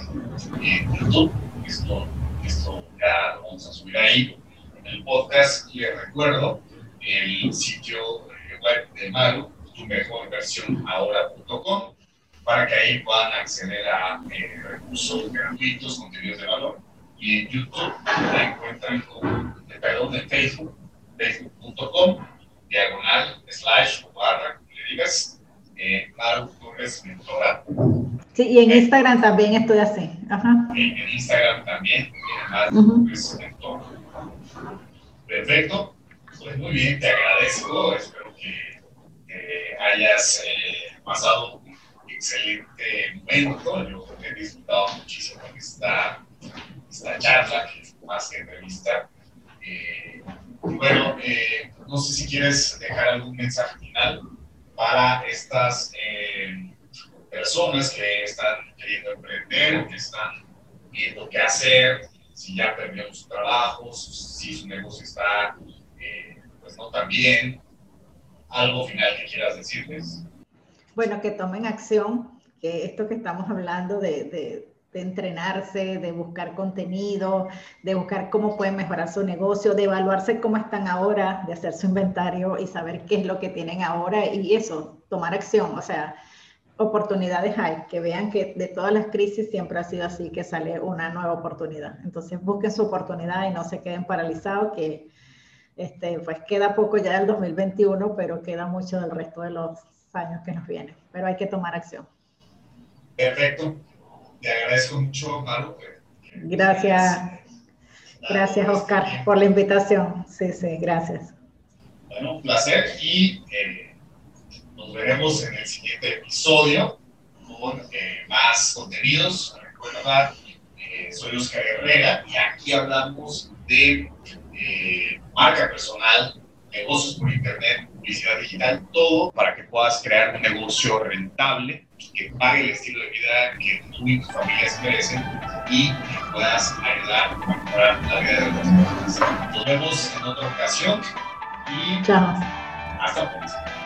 YouTube. Esto, esto ya lo vamos a subir ahí en el podcast. y Les recuerdo el sitio web de Maru, tu mejor versión ahora.com para que ahí puedan acceder a eh, recursos gratuitos, contenidos de valor. Y en YouTube la encuentran con, perdón, en Facebook, facebook.com, diagonal, slash o barra, como le digas, eh, Maru Torres Mentora. Sí, y en Instagram también estoy así. Ajá. En, Instagram también, eh, Maru Torres Mentora. Perfecto. Pues muy bien, te agradezco. Espero que hayas eh, pasado un excelente momento. Yo he disfrutado muchísimo esta, esta charla, que más que entrevista. Eh, bueno, eh, no sé si quieres dejar algún mensaje final para estas personas que están queriendo emprender, que están viendo qué hacer, si ya perdieron su trabajo, si su negocio está pues no tan bien, algo final que quieras decirles. Bueno, que tomen acción, que esto que estamos hablando de, de, entrenarse, de buscar contenido, de buscar cómo pueden mejorar su negocio, de evaluarse cómo están ahora, de hacer su inventario y saber qué es lo que tienen ahora y eso, tomar acción, o sea, oportunidades hay, que vean que de todas las crisis siempre ha sido así, que sale una nueva oportunidad. Entonces busquen su oportunidad y no se queden paralizados, que este, pues queda poco ya del 2021, pero queda mucho del resto de los años que nos vienen. Pero hay que tomar acción. Perfecto. Te agradezco mucho, Maru. Gracias. Gracias, Oscar, por la invitación. Sí, sí, gracias. Bueno, un placer y eh, nos veremos en el siguiente episodio con eh, más contenidos. Recuerda, eh, soy Oscar Herrera y aquí hablamos de eh, marca personal, negocios por internet, publicidad digital, todo para que puedas crear un negocio rentable que pague el estilo de vida que tú y tu familia se merecen y que puedas ayudar a mejorar la vida de los demás. Nos vemos en otra ocasión y hasta pronto.